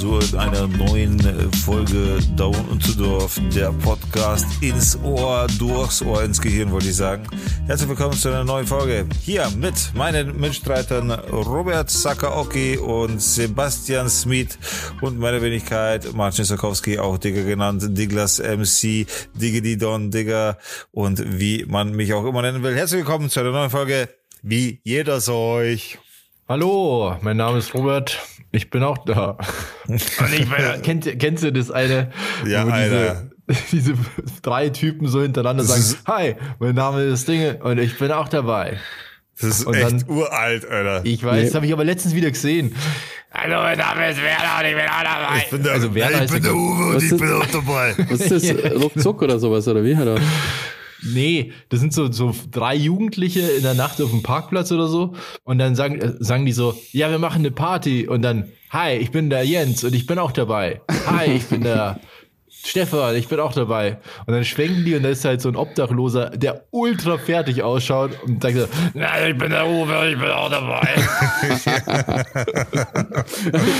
so in einer neuen Folge Down und zu Dorf, der Podcast ins Ohr, durchs Ohr, ins Gehirn, wollte ich sagen. Herzlich willkommen zu einer neuen Folge. Hier mit meinen Mitstreitern Robert Sakaoki und Sebastian Smith und meiner Wenigkeit Marcin Sokowski, auch Digger genannt, Diglas MC, Diggity Don Digger und wie man mich auch immer nennen will. Herzlich willkommen zu einer neuen Folge, wie jeder euch. Hallo, mein Name ist Robert. Ich bin auch da. Und ich bin, kennt, kennst du das eine? Ja, diese, diese drei Typen so hintereinander Das sagen, ist- hi, mein Name ist Dinge und ich bin auch dabei. Das ist Und echt dann- uralt, Alter. Ich weiß, das habe ich aber letztens wieder gesehen. Hallo, mein Name ist Werner und ich bin auch dabei. Ich bin der, also Werner ich bin der der- Uwe und ich bin auch dabei. Was ist das? Ruckzuck oder sowas, oder wie? Oder? Nee, das sind so, so drei Jugendliche in der Nacht auf dem Parkplatz oder so. Und dann sagen, äh, sagen die so, ja, wir machen eine Party. Und dann, hi, ich bin der Jens und ich bin auch dabei. Hi, ich bin der Stefan, ich bin auch dabei. Und dann schwenken die und da ist halt so ein Obdachloser, der ultra fertig ausschaut und sagt so, na, ich bin der Uwe und ich bin auch dabei. Ich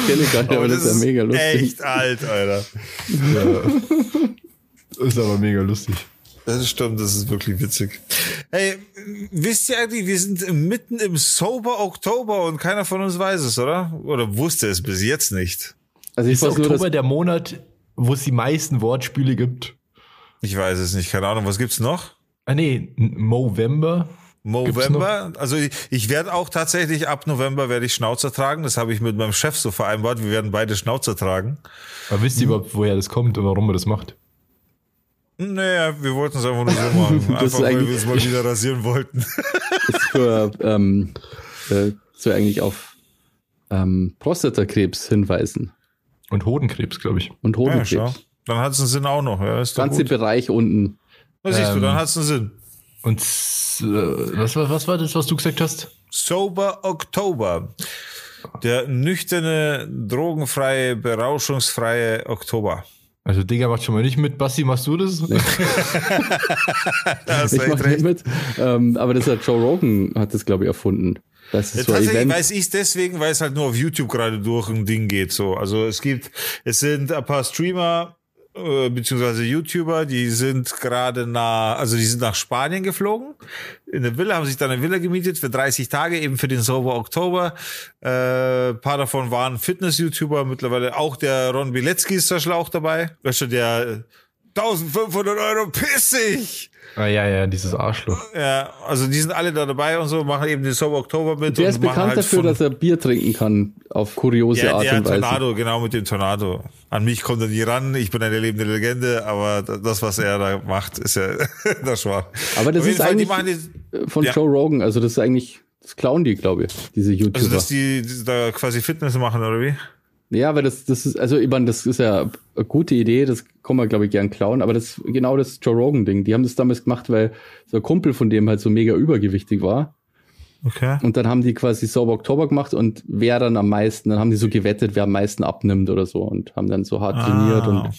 kenne gar nicht, aber das ist ja mega lustig. echt alt, Alter. Das ist aber mega lustig. Das stimmt, das ist wirklich witzig. Hey, wisst ihr eigentlich, wir sind mitten im Sober Oktober und keiner von uns weiß es, oder? Oder wusste es bis jetzt nicht? Also ich Ist weiß nur, Oktober dass der Monat, wo es die meisten Wortspiele gibt? Ich weiß es nicht, keine Ahnung. Was gibt's noch? Ah nee, Movember. November. Also ich, ich werde auch tatsächlich ab November werde ich Schnauzer tragen. Das habe ich mit meinem Chef so vereinbart. Wir werden beide Schnauzer tragen. Aber wisst ihr überhaupt, woher das kommt und warum man das macht? Naja, wir wollten es einfach nur so machen. Das ist Einfach, weil wir es mal wieder rasieren wollten. das für, ähm, äh, so eigentlich auf ähm, Prostatakrebs hinweisen Und Hodenkrebs, glaube ich. und Ja, Hodenkrebs. schau. Dann hat es einen Sinn auch noch. Ja, ist doch Ganze gut. Bereich unten. Na, siehst du, Ähm, dann hat es einen Sinn. Und äh, was, war- was war das, was du gesagt hast? Sober Oktober. Der nüchterne, drogenfreie, berauschungsfreie Oktober. Also Digga macht schon mal nicht mit. Basti, machst du das? Da hast du Ich mache recht. nicht mit. Ähm, aber das hat Joe Rogan hat das, glaube ich, erfunden. Das ist so tatsächlich Event. weiß ich es deswegen, weil es halt nur auf YouTube gerade durch ein Ding geht. So, also es gibt, es sind ein paar Streamer äh, beziehungsweise YouTuber, die sind gerade nach, also die sind nach Spanien geflogen. In eine Villa haben sich dann eine Villa gemietet für 30 Tage eben für den Sober Oktober. Äh, paar davon waren Fitness-YouTuber, mittlerweile auch der Ron Bilecki ist da schon auch dabei. Weißt du, der äh, 1500 Euro pissig. Ah ja, ja, dieses Arschloch. Ja, also die sind alle da dabei und so, machen eben den Sober Oktober mit. Der und ist machen bekannt halt dafür, dass er Bier trinken kann auf kuriose ja, Art der und Weise. Tornado, genau mit dem Tornado. An mich kommt er nie ran, ich bin eine lebende Legende, aber das, was er da macht, ist ja das war. Aber das ist Fall, eigentlich die, von Ja. Joe Rogan. Also das ist eigentlich, das klauen die, glaube ich, diese YouTuber. also dass die, die da quasi Fitness machen, oder wie? Ja, weil das, das ist, also ich meine, das ist ja eine gute Idee, das kann man, glaube ich, gern klauen, aber das genau das Joe Rogan-Ding. Die haben das damals gemacht, weil so ein Kumpel von dem halt so mega übergewichtig war. Okay. Und dann haben die quasi Sauber Oktober gemacht und wer dann am meisten, dann haben die so gewettet, wer am meisten abnimmt oder so und haben dann so hart Ah. trainiert und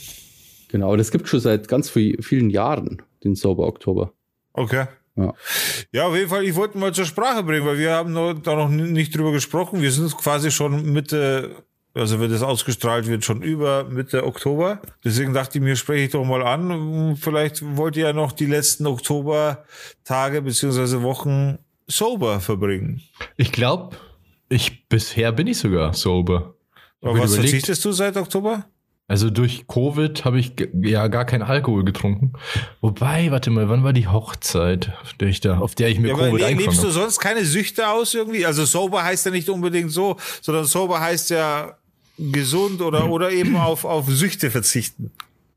genau, das gibt schon seit ganz vi- vielen Jahren, den Sauber Oktober. Okay. Ja. Ja, auf jeden Fall, ich wollte mal zur Sprache bringen, weil wir haben noch, da noch nicht drüber gesprochen. Wir sind quasi schon Mitte, also wenn das ausgestrahlt wird, schon über Mitte Oktober. Deswegen dachte ich mir, spreche ich doch mal an. Vielleicht wollt ihr ja noch die letzten Oktobertage beziehungsweise Wochen sober verbringen. Ich glaube, ich bisher bin ich sogar sober. Ich Aber was überlegt, verzichtest du seit Oktober? Also durch Covid habe ich ja gar keinen Alkohol getrunken. Wobei, warte mal, wann war die Hochzeit, auf der ich da, auf der ich mir Ja, Covid eingefangen lebst du habe? sonst keine Süchte aus irgendwie? Also sober heißt ja nicht unbedingt so, sondern sober heißt ja gesund oder, oder eben auf, auf Süchte verzichten.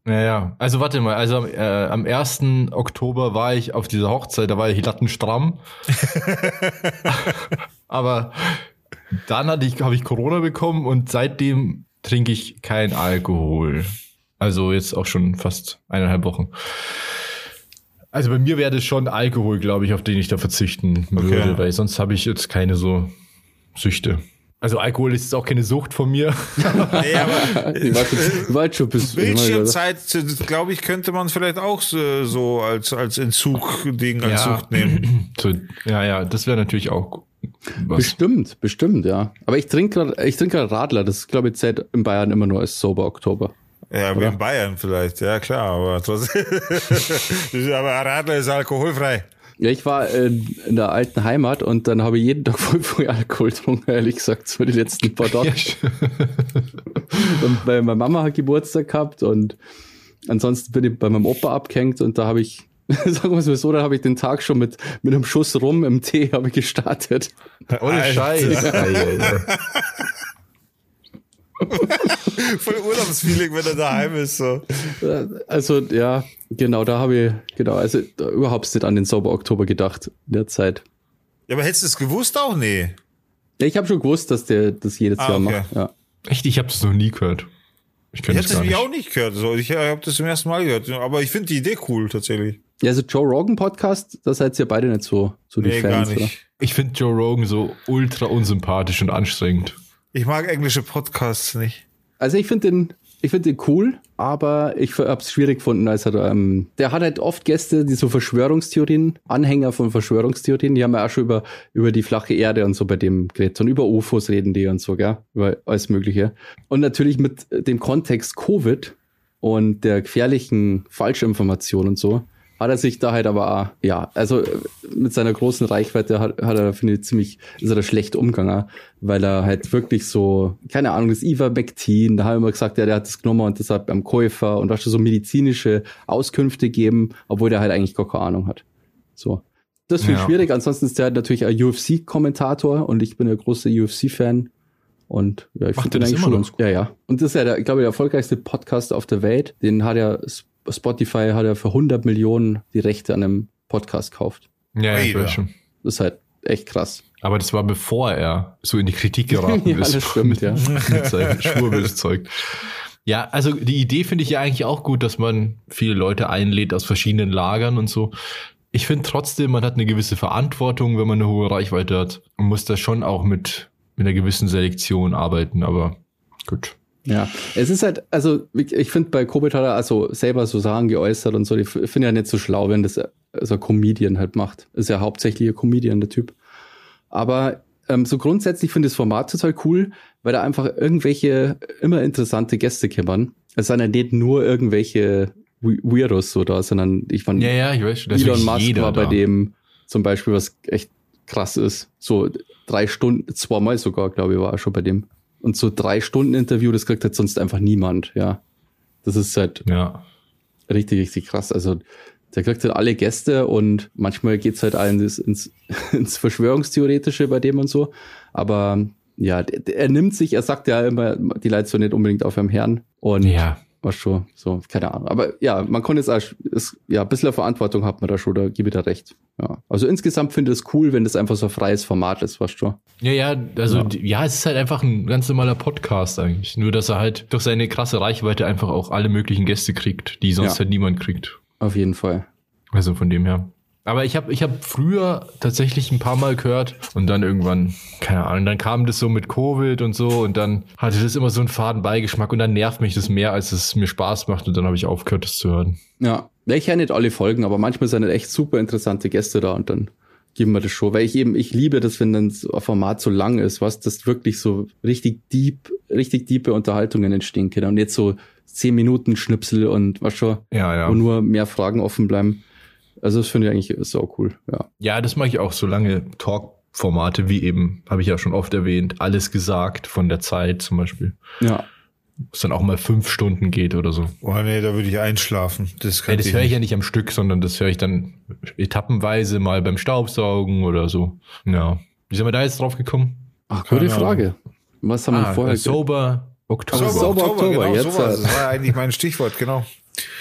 Ja, ja. Also warte mal, also am, äh, am 1. Oktober war ich auf dieser Hochzeit, da war ich lattenstramm. Aber dann hatte ich, habe ich Corona bekommen und seitdem trinke ich kein Alkohol. Also jetzt auch schon fast eineinhalb Wochen. Also bei mir wäre das schon Alkohol, glaube ich, auf den ich da verzichten würde, weil sonst habe ich jetzt keine so Süchte. Also Alkohol ist jetzt auch keine Sucht von mir. Nee, aber jetzt schon bis, Bildschirmzeit, glaube ich, könnte man vielleicht auch so, so als, als Entzug-Ding, als Ja. Sucht nehmen. So, ja, ja, das wäre natürlich auch Was? Bestimmt, bestimmt, ja. Aber ich trinke ich trinke gerade Radler, das glaube ich zählt in Bayern immer nur als Sober Oktober. Ja, wie in Bayern vielleicht, ja klar, aber trotzdem. aber Radler ist alkoholfrei. Ja, ich war in, in der alten Heimat und dann habe ich jeden Tag voll früh Alkohol getrunken, ehrlich gesagt, so die letzten paar Tage. und weil meine Mama hat Geburtstag gehabt und ansonsten bin ich bei meinem Opa abgehängt und da habe ich, sagen wir es mal so, da habe ich den Tag schon mit, mit einem Schuss rum im Tee habe ich gestartet. Ohne. Scheiß. Voll Urlaubsfeeling, wenn er daheim ist. So. Also ja, genau, da habe ich, genau, also da überhaupt nicht an den Sauber Oktober gedacht in der Zeit. Ja, aber hättest du es gewusst auch? Nee. Ja, ich habe schon gewusst, dass der das jedes Ah, Jahr okay. macht. Ja. Echt, ich habe das noch nie gehört. Ich Ich hätte das es nicht. auch nicht gehört. So. Ich habe das zum ersten Mal gehört. Aber ich finde die Idee cool, tatsächlich. ja, also Joe Rogan Podcast, da seid ihr beide nicht so, so die Nee, Fans, gar oder? nicht. Ich finde Joe Rogan so ultra unsympathisch und anstrengend. Ich mag englische Podcasts nicht. Also ich finde den, ich finde den cool, aber ich habe es schwierig gefunden, als er, ähm, der hat halt oft Gäste, die so Verschwörungstheorien, Anhänger von Verschwörungstheorien, die haben ja auch schon über, über die flache Erde und so bei dem geredet und über UFOs reden die und so, gell, über alles Mögliche. Und natürlich mit dem Kontext Covid und der gefährlichen Falschinformation und so, hat er sich da halt aber auch, ja, also mit seiner großen Reichweite hat, hat er, finde ich, ziemlich, ist er da schlecht umgegangen, weil er halt wirklich so, keine Ahnung, das Ivermectin, da haben wir gesagt, ja, der hat das genommen und deshalb beim Käufer und da schon so medizinische Auskünfte geben, obwohl der halt eigentlich gar keine Ahnung hat. So. Das finde ich Ja. schwierig. Ansonsten ist der halt natürlich ein UFC-Kommentator und ich bin ja großer UFC-Fan. Und ja, ich finde das den eigentlich schon ganz Ja, ja. Und das ist ja, der, ich glaube, der erfolgreichste Podcast auf der Welt. Den hat ja Spotify hat ja für 100 Millionen die Rechte an einem Podcast gekauft. Ja, ich Alter. weiß schon. Das ist halt echt krass. Aber das war bevor er so in die Kritik geraten Ja, ist. das stimmt, ja. mit seinem. Ja, also die Idee finde ich ja eigentlich auch gut, dass man viele Leute einlädt aus verschiedenen Lagern und so. Ich finde trotzdem, man hat eine gewisse Verantwortung, wenn man eine hohe Reichweite hat und muss da schon auch mit, mit einer gewissen Selektion arbeiten, aber gut. Ja, es ist halt, also ich ich finde bei Kobit hat er also selber so Sachen geäußert und so. Ich finde ja nicht so schlau, wenn das so ein Comedian halt macht. Ist ja hauptsächlich ein Comedian, der Typ. Aber ähm, so grundsätzlich finde ich das Format total cool, weil da einfach irgendwelche immer interessante Gäste kämmern. Es sind ja nicht nur irgendwelche We- Weirdos so da, sondern ich fand Ja, ja, ich weiß schon. Elon Musk war bei da. dem zum Beispiel, was echt krass ist. So drei Stunden, zweimal sogar, glaube ich, war er schon bei dem. Und so drei Stunden Interview, das kriegt halt sonst einfach niemand, ja. Das ist halt Ja. richtig, richtig krass. Also der kriegt halt alle Gäste und manchmal geht's halt allen ins, ins, ins Verschwörungstheoretische bei dem und so. Aber ja, er nimmt sich, er sagt ja immer, die Leute so nicht unbedingt auf ihrem Herrn. Und Ja. War schon so, keine Ahnung. Aber ja, man konnte jetzt auch, ist, ja, ein bisschen Verantwortung hat man da schon, da gebe ich da recht. Ja. Also insgesamt finde ich es cool, wenn das einfach so ein freies Format ist, weißt du. Ja, ja, also Ja. ja. ja, es ist halt einfach ein ganz normaler Podcast eigentlich. Nur, dass er halt durch seine krasse Reichweite einfach auch alle möglichen Gäste kriegt, die sonst Ja. halt niemand kriegt. Auf jeden Fall. Also von dem her. Aber ich habe ich hab früher tatsächlich ein paar Mal gehört und dann irgendwann, keine Ahnung, dann kam das so mit Covid und so und dann hatte das immer so einen faden Beigeschmack und dann nervt mich das mehr, als es mir Spaß macht und dann habe ich aufgehört, das zu hören. Ja. Ich ja nicht alle Folgen, aber manchmal sind echt super interessante Gäste da und dann geben wir das schon. Weil ich eben, ich liebe das, wenn dann ein Format so lang ist, was das wirklich so richtig deep, richtig diepe Unterhaltungen entstehen können und nicht so zehn Minuten Schnipsel und was schon, Ja, ja. wo nur mehr Fragen offen bleiben. Also das finde ich eigentlich so cool, ja. Ja, das mache ich auch so lange Talk-Formate wie eben, habe ich ja schon oft erwähnt, alles gesagt von der Zeit zum Beispiel. Ja, Was dann auch mal fünf Stunden geht oder so. Oh nee, da würde ich einschlafen. Das kann Ja, das höre ich ja nicht am Stück, sondern das höre ich dann etappenweise mal beim Staubsaugen oder so. Ja. Wie sind wir da jetzt drauf gekommen? Ach, gute. Frage. Was haben wir vorher? äh, Sober Oktober. Sauber. Sauber Oktober, genau, jetzt, sowas. äh. Das war ja eigentlich mein Stichwort, genau.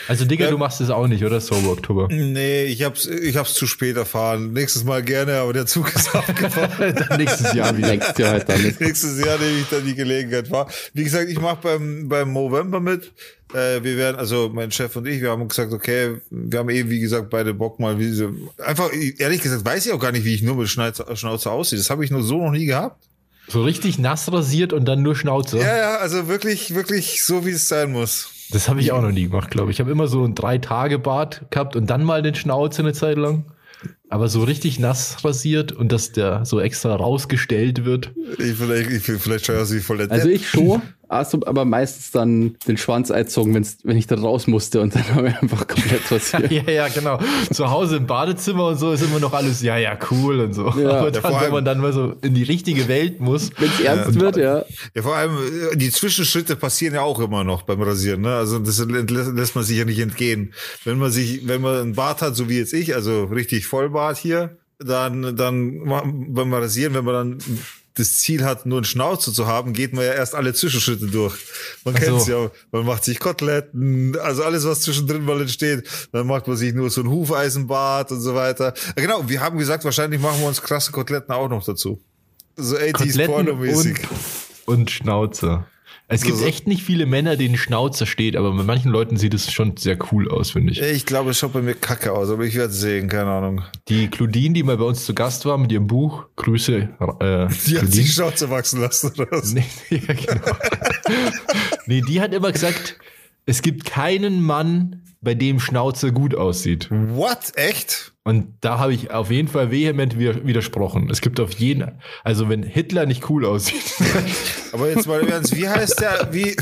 Also Digga, Ja. du machst es auch nicht, oder? Sober Oktober. Nee, ich hab's, ich hab's zu spät erfahren. Nächstes Mal gerne, aber der Zug ist abgefahren. dann nächstes Jahr wieder. Nächstes Jahr halt dann. Nächstes Jahr nehme ich dann die Gelegenheit wahr. Wie gesagt, ich mache beim, beim Movember mit. Äh, wir werden, also mein Chef und ich, wir haben gesagt, okay, wir haben eben, wie gesagt, beide Bock mal, wie so, einfach, ehrlich gesagt, weiß ich auch gar nicht, wie ich nur mit Schnauze, Schnauze aussehe. Das habe ich nur so noch nie gehabt. So richtig nass rasiert und dann nur Schnauze. Ja, ja, also wirklich, wirklich so, wie es sein muss. Das habe ich auch noch nie gemacht, glaube ich. Ich habe immer so ein Drei-Tage-Bart gehabt und dann mal den Schnauze eine Zeit lang. Aber so richtig nass rasiert und dass der so extra rausgestellt wird. Ich, vielleicht, ich, vielleicht schaue ich aus wie voll der Also ich schon, also, aber meistens dann den Schwanz einzogen, wenn's, wenn ich da raus musste und dann habe ich einfach komplett rasiert. Ja, ja, genau. Zu Hause im Badezimmer und so ist immer noch alles, ja, ja, cool und so. Ja. Aber Ja, dann, vor wenn man dann mal so in die richtige Welt muss, Wenn es ernst wird, ja. Ja, vor allem, äh, die Zwischenschritte passieren ja auch immer noch beim Rasieren, ne? Also, das lässt, lässt man sich ja nicht entgehen. Wenn man sich, wenn man einen Bart hat, so wie jetzt ich, also richtig Vollbart hier, dann, dann, beim Rasieren, wenn man dann das Ziel hat, nur einen Schnauzer zu haben, geht man ja erst alle Zwischenschritte durch. Man Ach so. kennt's ja, man macht sich Koteletten, also alles, was zwischendrin mal entsteht. Dann macht man sich nur so ein Hufeisenbart und so weiter. Ja, genau, wir haben gesagt, wahrscheinlich machen wir uns krasse Koteletten auch noch dazu. So 80s Koteletten Porno-mäßig. und, und Schnauzer. Es gibt So- echt nicht viele Männer, denen Schnauzer steht, aber bei manchen Leuten sieht es schon sehr cool aus, finde ich. Ich glaube, es schaut bei mir kacke aus, aber ich werde sehen, keine Ahnung. Die Claudine, die mal bei uns zu Gast war mit ihrem Buch, Grüße. Äh, Die hat Claudine. sich Schnauze wachsen lassen oder was? Nee, ja, genau. nee, die hat immer gesagt, es gibt keinen Mann, bei dem Schnauze gut aussieht. What? Echt? Und da habe ich auf jeden Fall vehement widersprochen. Es gibt auf jeden, also wenn Hitler nicht cool aussieht, Aber jetzt mal Ernst, wie heißt der, wie,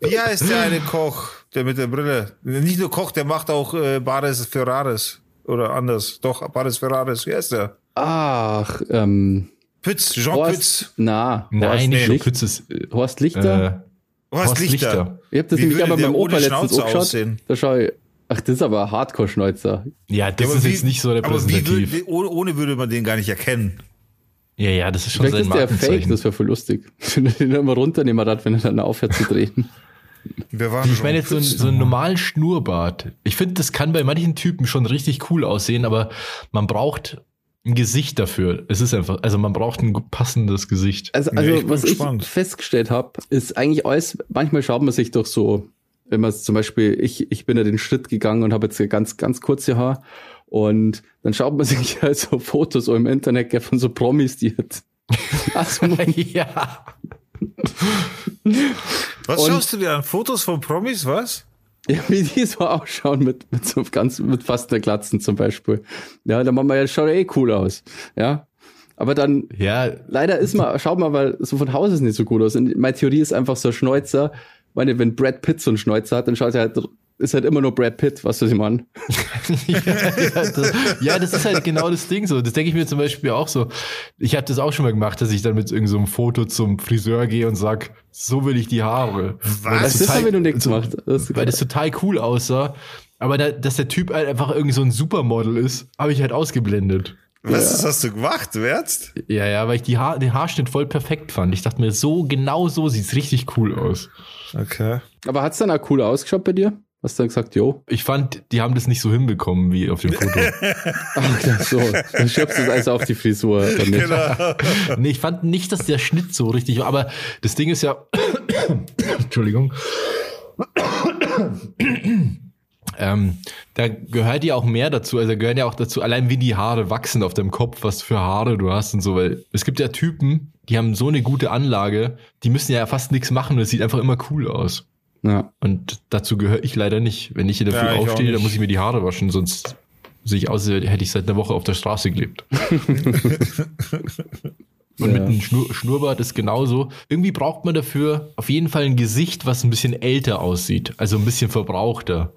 wie heißt der eine Koch, der mit der Brille? Nicht nur Koch, der macht auch äh, Bares Ferraris. Oder anders. Doch, Bares Ferraris. Wie heißt der? Ach, ähm, Pütz, Jean Horst, Pütz. na, nein, Horst, nicht so Licht, Pütz ist, Horst Lichter. äh, Horst, Horst Lichter. Lichter. ich habe das wie nämlich der beim Opa letztens Schnauze? Da schau ich, ach, das ist aber Hardcore-Schneuzer. Ja, das Ja, ist wie- jetzt nicht so Aber wie repräsentativ. würde, wie, ohne, ohne würde man den gar nicht erkennen. ja, ja, das ist schon Vielleicht sein ist der fake, das wäre voll lustig. Wenn er den immer runternehmen hat, wenn er dann aufhört zu drehen. Wer war Ich meine jetzt so, ein, so einen normalen Schnurrbart. Ich finde, das kann bei manchen Typen schon richtig cool aussehen, aber man braucht ein Gesicht dafür. Es ist einfach, also man braucht ein passendes Gesicht. Also, Ja, also ich bin was gespannt. ich festgestellt habe, ist eigentlich alles, manchmal schaut man sich doch so, wenn man zum Beispiel, ich, ich bin ja den Schritt gegangen und habe jetzt ganz, ganz kurze Haar und dann schaut man sich halt so Fotos so im Internet gell, von so Promis, die jetzt also, ja. Was Und- schaust du dir an? Fotos von Promis, was? Ja, wie die so ausschauen mit, mit so ganz, mit fast der Glatzen zum Beispiel. Ja, dann machen wir ja, schaut eh cool aus. Ja. Aber dann Ja, Leider ist man, schaut mal, weil so von Haus ist nicht so gut aus. Und meine Theorie ist einfach so ein Schneuzer. Meine, wenn Brad Pitt so einen Schneuzer hat, dann schaut er halt, ist halt immer nur Brad Pitt, was du sie meinen. ja, das, ja, das ist halt genau das Ding so. Das denke ich mir zum Beispiel auch so. Ich habe das auch schon mal gemacht, dass ich dann mit irgendeinem so einem Foto zum Friseur gehe und sag, so will ich die Haare. Weil Das, das total- haben wir noch nicht gemacht. Das, Weil das total cool aussah. Aber da, dass der Typ halt einfach irgendwie so ein Supermodel ist, habe ich halt ausgeblendet. Was das hast du gemacht, du Ernst? Ja, ja, weil ich die Haar, den Haarschnitt voll perfekt fand. Ich dachte mir, so genau so sieht's richtig cool aus. Okay. aber hat's dann auch cool ausgeschaut bei dir? Hast du gesagt, jo? Ich fand, die haben das nicht so hinbekommen wie auf dem Foto. Ach, klar, so. Dann schiebst du es also auf die Frisur. Genau. nee, ich fand nicht, dass der Schnitt so richtig war. Aber das Ding ist ja. Entschuldigung. ähm, da gehört ja auch mehr dazu. Also da gehören ja auch dazu, allein wie die Haare wachsen auf deinem Kopf, was für Haare du hast und so. Weil es gibt ja Typen, die haben so eine gute Anlage, die müssen ja fast nichts machen und es sieht einfach immer cool aus. Ja. Und dazu gehöre ich leider nicht. Wenn ich in der Ja, aufstehe, dann muss ich mir die Haare waschen, sonst sehe ich aus, als hätte ich seit einer Woche auf der Straße gelebt. Und mit Ja. einem Schnur Schnurrbart ist genauso. Irgendwie braucht man dafür auf jeden Fall ein Gesicht, was ein bisschen älter aussieht. Also ein bisschen verbrauchter.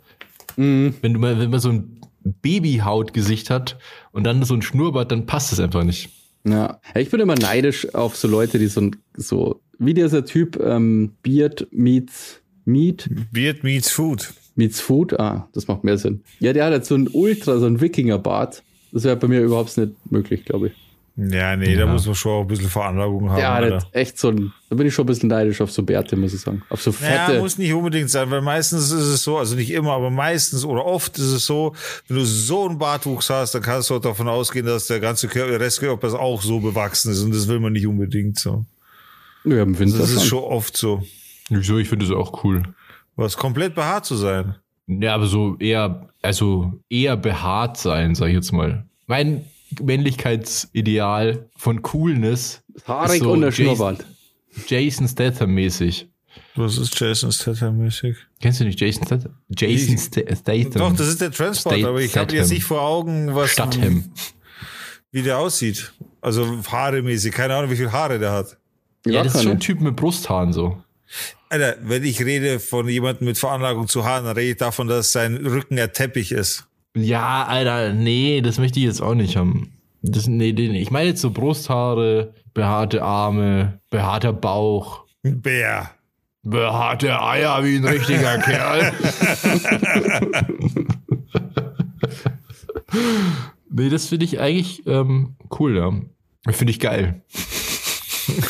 Mhm. Wenn, du mal, wenn man so ein Babyhautgesicht hat und dann so ein Schnurrbart, dann passt es einfach nicht. Ja. Ich bin immer neidisch auf so Leute, die so, ein- so wie dieser Typ, ähm, Beard meets Meat, Beard meets Food. meets Food. Ah, das macht mehr Sinn. Ja, der hat jetzt so ein Ultra, so ein Wikingerbart. Das wäre bei mir überhaupt nicht möglich, glaube ich. Ja, nee, da Ja. muss man schon auch ein bisschen Veranlagung haben. Jetzt echt so ein, da bin ich schon ein bisschen neidisch auf so Bärte, muss ich sagen. Auf so Ja, fette. muss nicht unbedingt sein, weil meistens ist es so, also nicht immer, aber meistens oder oft ist es so, wenn du so einen Bartwuchs hast, dann kannst du auch davon ausgehen, dass der ganze Körper, der Restkörper auch so bewachsen ist und das will man nicht unbedingt so. ja, im Winter Das ist schon oft so. Wieso? Ich finde es auch cool. Was komplett behaart zu sein. Ja, aber so eher, also eher behaart sein, sag ich jetzt mal. Mein Männlichkeitsideal von Coolness Haarig ist so und der Jason- Schnurrbart. Jason Statham mäßig. Was ist Jason Statham-mäßig? Kennst du nicht Jason Statham? Jason Statham. Doch, das ist der Transport, State- aber ich habe jetzt nicht vor Augen, was. Statham. wie der aussieht. Also haaremäßig. Keine Ahnung, wie viel Haare der hat. Ja, das ist schon ein Typ mit Brusthaaren so. Alter, wenn ich rede von jemandem mit Veranlagung zu Haaren, dann rede ich davon, dass sein Rücken der Teppich ist. Ja, Alter, nee, das möchte ich jetzt auch nicht haben. Das, nee, nee. Ich meine jetzt so Brusthaare, behaarte Arme, behaarter Bauch, Ein Bär. behaarte Eier wie ein richtiger Kerl. nee, das finde ich eigentlich ähm, cool, ja. Finde ich geil.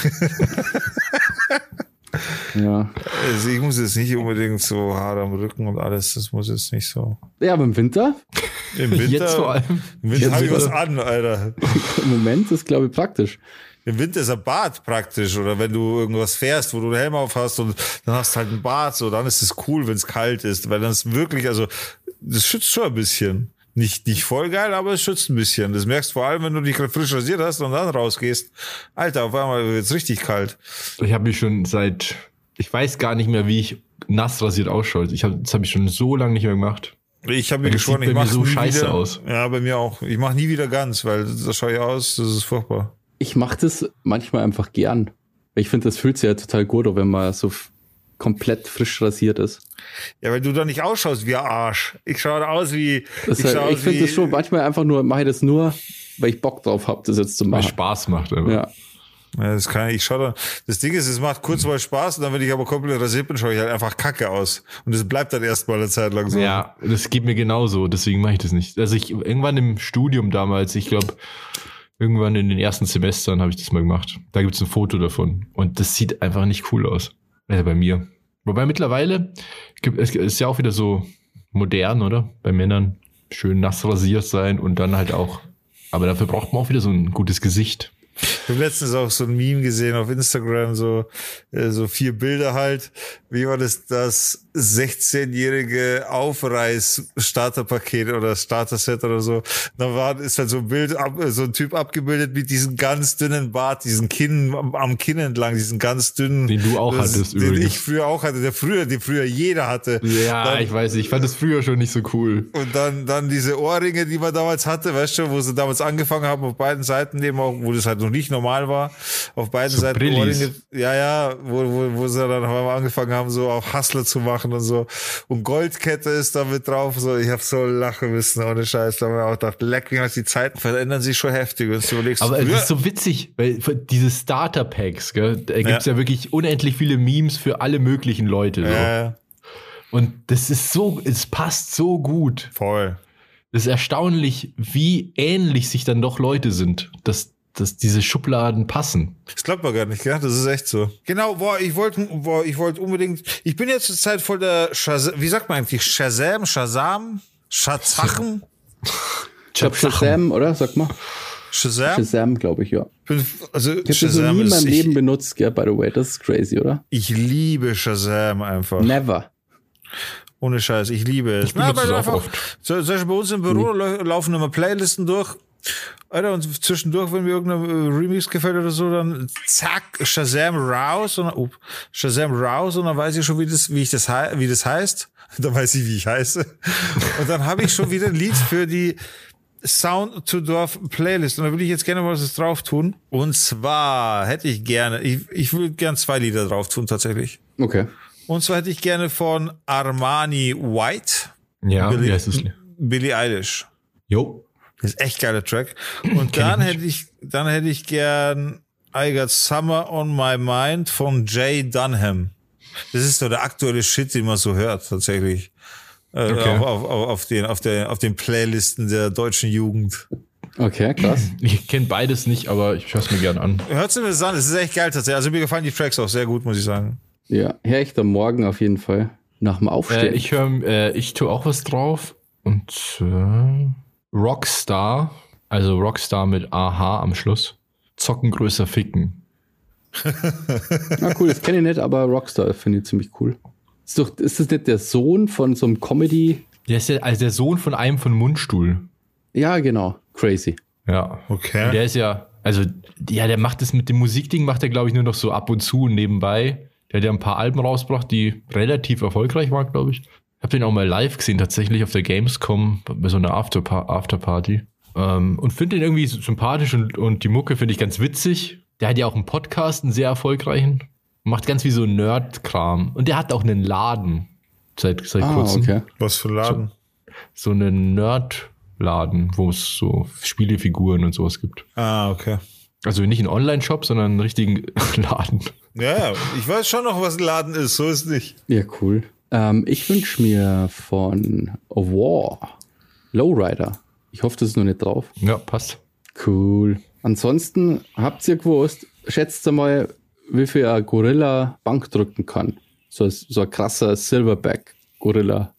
Ja. Also ich muss jetzt nicht unbedingt so Haare am Rücken und alles. Das muss jetzt nicht so. ja, aber im Winter, Im Winter, Jetzt vor allem. Im Winter Jetzt habe ich was an, Alter. im Moment ist, glaube ich, praktisch. Im Winter ist ein Bart praktisch. Oder wenn du irgendwas fährst, wo du einen Helm auf hast und dann hast du halt einen Bart, so, dann ist es cool, wenn es kalt ist. Weil dann ist wirklich, also, das schützt schon ein bisschen. Nicht, nicht voll geil, aber es schützt ein bisschen. Das merkst du vor allem, wenn du dich gerade frisch rasiert hast und dann rausgehst. Alter, auf einmal wird's richtig kalt. Ich habe mich schon seit, ich weiß gar nicht mehr, wie ich nass rasiert ausschaue. Ich hab, das habe ich schon so lange nicht mehr gemacht. Ich habe mir geschworen, ich mache so scheiße wieder. aus. Ja, bei mir auch. Ich mache nie wieder ganz, weil das schaue ich aus, das ist furchtbar. Ich mache das manchmal einfach gern. Ich finde, das fühlt sich ja total gut, an, wenn man so komplett frisch rasiert ist. Ja, weil du doch nicht ausschaust wie ein Arsch. Ich schaue aus wie. Das ich halt, ich finde das schon manchmal einfach nur, mache ich das nur, weil ich Bock drauf habe, das jetzt zu Weil machen. Spaß macht. Aber. Ja. Ja, das kann ich, ich schau dann. Das Ding ist, es macht kurz mal Spaß und dann, wenn ich aber komplett rasiert bin, schaue ich halt einfach kacke aus. Und das bleibt dann erstmal eine Zeit lang so. Ja, das geht mir genauso, deswegen mache ich das nicht. Also ich irgendwann im Studium damals, ich glaube, irgendwann in den ersten Semestern habe ich das mal gemacht. Da gibt's ein Foto davon. Und das sieht einfach nicht cool aus. Also bei mir. Wobei mittlerweile gibt es ist ja auch wieder so modern, oder? Bei Männern schön nass rasiert sein und dann halt auch. Aber dafür braucht man auch wieder so ein gutes Gesicht. Ich habe letztens auch so ein Meme gesehen auf Instagram, so, äh, so vier Bilder halt. Wie war das? Das 16-jährige Aufreiß-Starterpaket oder Starter-Set oder so. Da war, ist halt so ein Bild, ab, so ein Typ abgebildet mit diesem ganz dünnen Bart, diesen Kinn, am, Kinn entlang, diesen ganz dünnen. Den du auch das, hattest Den übrigens. ich früher auch hatte, der früher, den früher jeder hatte. Ja, Dann- ich weiß nicht. Ich fand das früher schon nicht so cool. und dann, dann diese Ohrringe, die man damals hatte, weißt du, wo sie damals angefangen haben, auf beiden Seiten eben auch, wo das halt noch nicht normal war, auf beiden So Seiten Brillis. Ohrringe, ja, ja, wo, wo, wo sie dann auf einmal angefangen haben, so auf Hustler zu machen und so. Und Goldkette ist da mit drauf, so, ich hab so lachen müssen, ohne Scheiß, da haben wir auch gedacht, leck aus, die Zeiten verändern sich schon heftig, wenn du überlegst. Aber es ist so witzig, weil diese Starter-Packs, gell, da gibt's ja. wirklich unendlich viele Memes für alle möglichen Leute. So. äh, Und das ist so, es passt so gut. voll. Es ist erstaunlich, wie ähnlich sich dann doch Leute sind, dass, dass diese Schubladen passen. Das glaubt man gar nicht, gell? Das ist echt so. Genau, boah, ich wollte, boah, ich wollte unbedingt, ich bin jetzt zur Zeit voll der Shazam, wie sagt man eigentlich? Shazam, Shazam, glaube Shazam, oder? Sag mal. Shazam? Shazam, glaube ich, ja. Also Ich habe das noch nie in meinem Leben benutzt, gell, by the way. Das ist crazy, oder? ich liebe Shazam einfach. Never. Ohne Scheiß, ich liebe es. Ich es auch einfach- oft. So, zum Beispiel bei uns im Büro lau- laufen immer Playlisten durch. Alter, und zwischendurch, wenn mir irgendein äh, Remix gefällt oder so, dann zack, Shazam raus und dann, up, Shazam raus und dann weiß ich schon, wie das, wie ich das, wie das heißt. Dann weiß ich, wie ich heiße. Und dann habe ich schon wieder ein Lied für die Sound to Dorf Playlist. Und da würde ich jetzt gerne was drauf tun. Und zwar hätte ich gerne, ich, ich würde gern zwei Lieder drauf tun, tatsächlich. Okay. Und zwar hätte ich gerne von Armani White, Ja, Billy- wie heißt es? Billie Eilish. Jo. Das ist echt geiler Track. Und dann hätte ich, dann hätte ich gern I Got Summer on My Mind von Jay Dunham. Das ist so der aktuelle Shit, den man so hört, tatsächlich. Äh, Okay. auf, auf, auf, auf, den, auf, der, auf den Playlisten der deutschen Jugend. Okay, krass. Ich kenne beides nicht, aber ich höre es mir gern an. Hört mir das an, das ist echt geil tatsächlich. Also mir gefallen die Tracks auch sehr gut, muss ich sagen. Ja, hör ich am Morgen auf jeden Fall. Nach dem Äh, Aufstehen. ich höre, äh, ich tue auch was drauf. Und äh, Rockstar, also Rockstar mit AH am Schluss. Zocken größer ficken. Ah, cool, das kenne ich nicht, aber Rockstar finde ich ziemlich cool. Ist, doch, ist das nicht der Sohn von so einem Comedy? Der ist ja also der Sohn von einem von Mundstuhl. Ja, genau. Crazy. Ja. Okay. Und der ist ja, also, ja, der macht das mit dem Musikding, macht er, glaube ich, nur noch so ab und zu nebenbei. Der hat ja ein paar Alben rausgebracht, die relativ erfolgreich waren, glaube ich. Ich habe den auch mal live gesehen, tatsächlich auf der Gamescom bei so einer Afterpa Afterparty. Ähm, und finde ihn irgendwie sympathisch und, und die Mucke finde ich ganz witzig. Der hat ja auch einen Podcast, einen sehr erfolgreichen. Macht ganz wie so Nerd-Kram. Und der hat auch einen Laden seit, seit Ah, kurzem. okay. Was für Laden? So einen Nerd-Laden, wo es so Spielefiguren und sowas gibt. Ah, okay. Also nicht einen Online-Shop, sondern einen richtigen Laden. Ja, ja, ich weiß schon noch, was ein Laden ist, so ist nicht. Ja, cool. Ähm, ich wünsche mir von War Lowrider. Ich hoffe, das ist noch nicht drauf. Ja, passt. Cool. Ansonsten habt ihr gewusst, schätzt mal, wie viel ein Gorilla Bank drücken kann. So, so ein krasser Silverback Gorilla.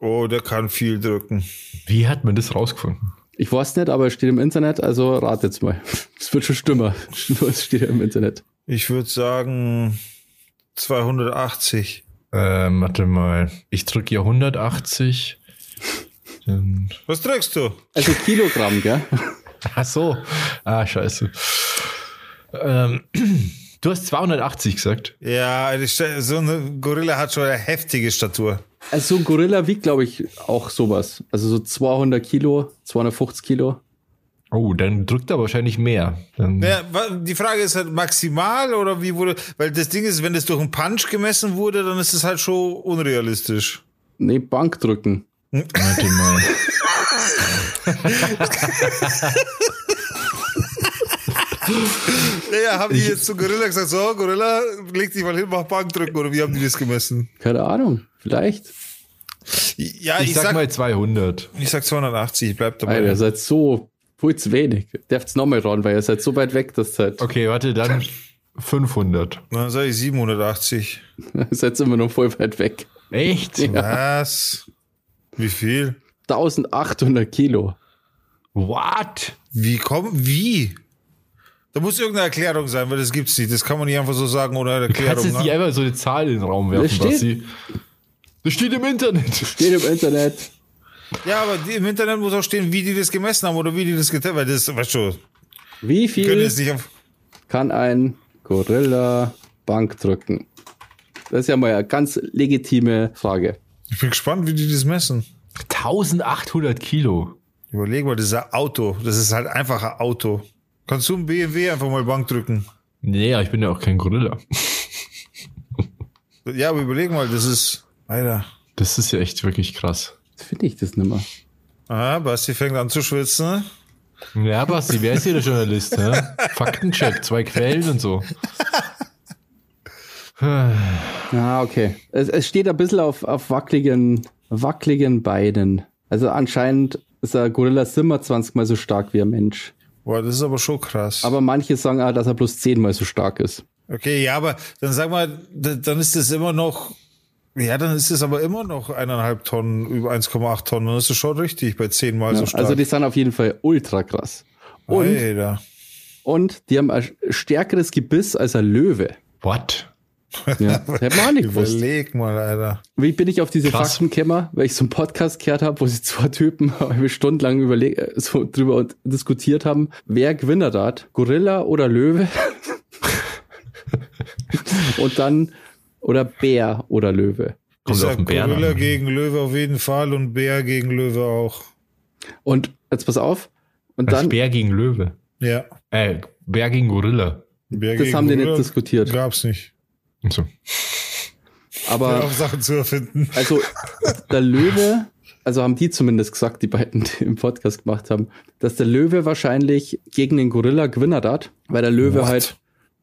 Oh, der kann viel drücken. Wie hat man das rausgefunden? Ich weiß nicht, aber es steht im Internet, also rat jetzt mal. Es wird schon stimmen. Nur es steht ja im Internet. Ich würde sagen 280. Ähm, warte mal. Ich drücke hier 180. Dann Was drückst du? Also Kilogramm, gell? Ach so. Ah, scheiße. Ähm, du hast 280 gesagt. Ja, so ein Gorilla hat schon eine heftige Statur. Also so ein Gorilla wiegt, glaube ich, auch sowas. Also so 200 Kilo, 250 Kilo. Oh, dann drückt er wahrscheinlich mehr. Dann, Ja, die Frage ist halt maximal oder wie wurde, weil das Ding ist, wenn das durch einen Punch gemessen wurde, dann ist es halt schon unrealistisch. Nee, Bank drücken. Warte mal. Naja, haben die jetzt zu Gorilla gesagt, so, Gorilla, leg dich mal hin, mach Bankdrücken oder wie haben die das gemessen? Keine Ahnung. Vielleicht. Ja, Ich, sag, mal 200. ich sag 280, ich bleib dabei. Alter, ihr seid so viel zu wenig. Dürft's nochmal ran, weil ihr seid so weit weg, dass halt, Okay, warte, dann 500. Dann sag ich 780. ihr seid immer noch voll weit weg. Echt? Was? Wie viel? 1800 Kilo. What? Wie kommen, wie? Da muss irgendeine Erklärung sein, weil das gibt's nicht. Das kann man nicht einfach so sagen ohne eine Du kannst Erklärung. jetzt nicht einfach so eine Zahl in den Raum werfen, Das steht. Basti. Das steht im Internet. Steht im Internet. Ja, aber die, im Internet muss auch stehen, wie die das gemessen haben oder wie die das getan haben. Weil das, weißt du, Wie können viel jetzt nicht auf, kann ein Gorilla Bank drücken? Das ist ja mal eine ganz legitime Frage. Ich bin gespannt, wie die das messen. 1800 Kilo. Überleg mal, das ist ein Auto. Das ist halt einfach ein Auto. Kannst du ein BMW einfach mal Bank drücken? Nee, ja, ich bin ja auch kein Gorilla. Ja, aber überleg mal, das ist, Alter. Das ist ja echt wirklich krass. Jetzt finde ich das nicht mehr. Ah, Basti fängt an zu schwitzen. Ja, Basti, wer ist hier der Journalist? Hä? Faktencheck, zwei Quellen und so. Ah, okay. Es, es steht ein bisschen auf, auf wackeligen, wackeligen Beinen. Also anscheinend ist ein Gorilla 27 mal so stark wie ein Mensch. Boah, das ist aber schon krass. Aber manche sagen auch, dass er bloß 10 mal so stark ist. Okay, ja, aber dann sag mal, dann ist das immer noch, ja, dann ist es aber immer noch eineinhalb Tonnen, über 1,8 Tonnen. Dann ist es schon richtig bei zehnmal so stark. Also die sind auf jeden Fall ultra krass. Und, Alter. und die haben ein stärkeres Gebiss als ein Löwe. What? Ja, das hätte man auch nicht gewusst. Überleg mal, Alter. Wie bin ich auf diese Krass. Fakten gekommen? Weil ich so einen Podcast gehört habe, wo sie zwei Typen eine stundenlang überleg äh, so drüber diskutiert haben, wer Gewinner da hat, Gorilla oder Löwe? Und dann, oder Bär oder Löwe. Ich Kommt auf sag den Bären Gorilla an. gegen Löwe auf jeden Fall und Bär gegen Löwe auch. Und jetzt pass auf. Und Das dann, Bär gegen Löwe. Ja. Äh, Bär gegen Gorilla. Bär das gegen haben die nicht Gorilla diskutiert. Gab's nicht. Und so. Aber Auch Sachen zu erfinden. Also der Löwe, also haben die zumindest gesagt, die beiden, die im Podcast gemacht haben, dass der Löwe wahrscheinlich gegen den Gorilla gewinnert hat, weil der Löwe What? halt,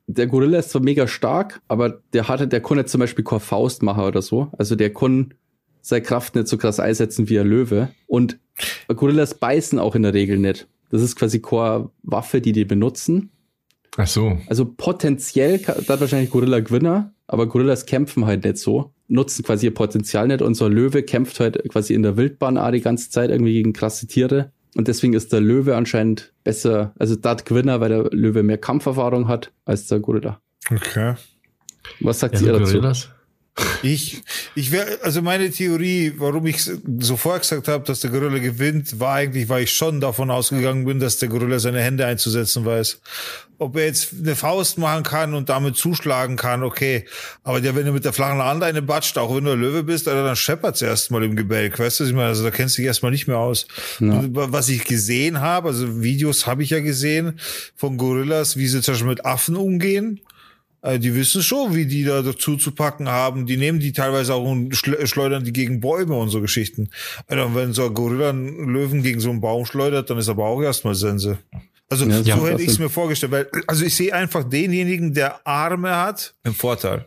der Gorilla ist zwar mega stark, aber der hatte, der konnte zum Beispiel keine Faust machen oder so. Also der kann seine Kraft nicht so krass einsetzen wie ein Löwe. Und Gorillas beißen auch in der Regel nicht. Das ist quasi keine Waffe, die die benutzen. Ach so. Also potenziell da hat wahrscheinlich Gorilla Gewinner, aber Gorillas kämpfen halt nicht so, nutzen quasi ihr Potenzial nicht und so ein Löwe kämpft halt quasi in der Wildbahn auch die ganze Zeit irgendwie gegen krasse Tiere und deswegen ist der Löwe anscheinend besser, also da hat Gewinner, weil der Löwe mehr Kampferfahrung hat als der Gorilla. Okay. Was sagt Ja, ihr dazu? Gorillas? Ich, ich wäre, also meine Theorie, warum ich sofort gesagt habe, dass der Gorilla gewinnt, war eigentlich, weil ich schon davon ausgegangen bin, dass der Gorilla seine Hände einzusetzen weiß. Ob er jetzt eine Faust machen kann und damit zuschlagen kann, okay. Aber der, wenn du mit der flachen Hand eine batscht, auch wenn du ein Löwe bist, Alter, dann scheppert's erstmal im Gebälk, weißt du, ich meine? Also da kennst du dich erstmal nicht mehr aus. Ja. Was ich gesehen habe, also Videos habe ich ja gesehen von Gorillas, wie sie zum Beispiel mit Affen umgehen. Also die wissen schon, wie die da dazu zu packen haben. Die nehmen die teilweise auch und schleudern die gegen Bäume und so Geschichten. Also wenn so ein Gorilla einen Löwen gegen so einen Baum schleudert, dann ist aber auch erstmal Sense. Also Ja, so hätte ich es also- mir vorgestellt. Weil, also ich sehe einfach denjenigen, der Arme hat, im Vorteil.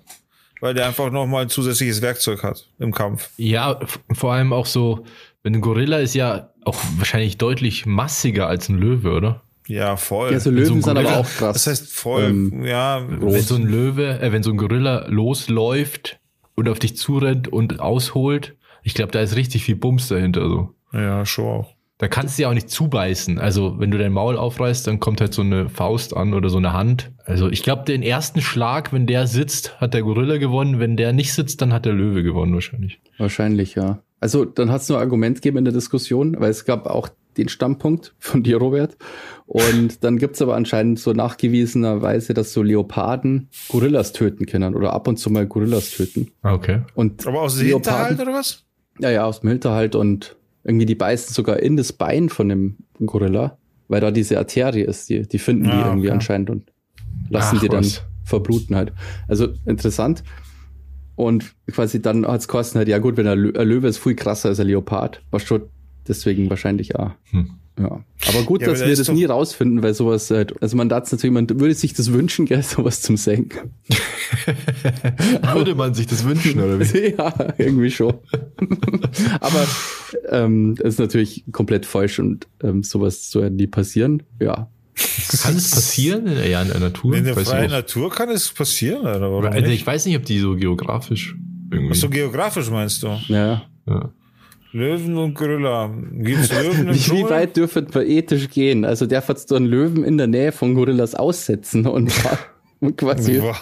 Weil der einfach nochmal ein zusätzliches Werkzeug hat im Kampf. Ja, vor allem auch so, wenn ein Gorilla ist ja auch wahrscheinlich deutlich massiger als ein Löwe, oder? Ja, voll. Ja, so so Löwen ein sind aber Gorilla- auch krass. das heißt voll, Ähm, ja. Wenn so ein Löwe, äh, wenn so ein Gorilla losläuft und auf dich zurennt und ausholt, ich glaube, da ist richtig viel Bums dahinter. So. Ja, schon auch. Da kannst du ja auch nicht zubeißen. Also, wenn du dein Maul aufreißt, dann kommt halt so eine Faust an oder so eine Hand. Also, ich glaube, den ersten Schlag, wenn der sitzt, hat der Gorilla gewonnen. Wenn der nicht sitzt, dann hat der Löwe gewonnen wahrscheinlich. Wahrscheinlich, ja. Also dann hat es nur Argument gegeben in der Diskussion, weil es gab auch den Standpunkt von dir, Robert. Und dann gibt's aber anscheinend so nachgewiesenerweise, dass so Leoparden Gorillas töten können oder ab und zu mal Gorillas töten. Ah, Okay. Und Aber aus dem Hinterhalt oder was? Ja, ja, aus dem Hinterhalt und irgendwie die beißen sogar in das Bein von dem Gorilla, weil da diese Arterie ist, die, die finden die Ah, irgendwie okay. anscheinend und lassen Ach, die dann was. verbluten halt. Also interessant. Und quasi dann hat's kosten halt, ja gut, wenn ein Löwe ist viel krasser als ein Leopard, was schon deswegen wahrscheinlich ja. Hm. Ja. Aber gut, Ja, aber dass da wir ist das nie rausfinden, weil sowas, halt, also man darf natürlich, man würde sich das wünschen, gell, sowas zum Senken. Würde man sich das wünschen, oder wie? ja, irgendwie schon. Aber ähm, das ist natürlich komplett falsch und ähm, sowas soll ja nie passieren. Ja. Kann es passieren? Ja, in der Natur? In der freien. Natur kann es passieren. Warum Also nicht? ich weiß nicht, ob die so geografisch irgendwie. Ach so geografisch meinst du? Ja. ja. Löwen und Gorilla. Gibt's Löwen im Wie, weit dürfen wir ethisch gehen? Also der wird so einen Löwen in der Nähe von Gorillas aussetzen und, quasi.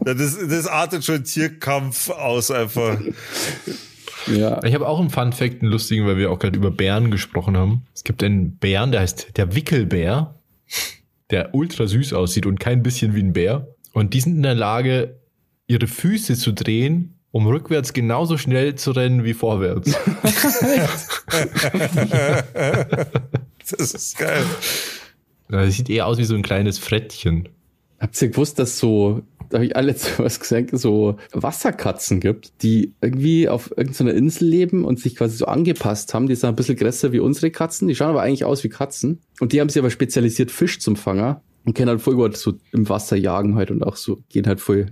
Das, das artet schon Tierkampf aus einfach. Ja. Ich habe auch einen Fun Fact, einen lustigen, weil wir auch gerade über Bären gesprochen haben. Es gibt einen Bären, der heißt der Wickelbär, der ultra süß aussieht und kein bisschen wie ein Bär. Und die sind in der Lage, ihre Füße zu drehen, um rückwärts genauso schnell zu rennen wie vorwärts. Das ist geil. Das sieht eher aus wie so ein kleines Frettchen. Habt ihr gewusst, dass so, da habe ich alle zu was gesagt, so Wasserkatzen gibt, die irgendwie auf irgendeiner Insel leben und sich quasi so angepasst haben. Die sind ein bisschen größer wie unsere Katzen. Die schauen aber eigentlich aus wie Katzen. Und die haben sich aber spezialisiert Fisch zum Fanger und können halt voll gut so im Wasser jagen halt und auch so, gehen halt voll,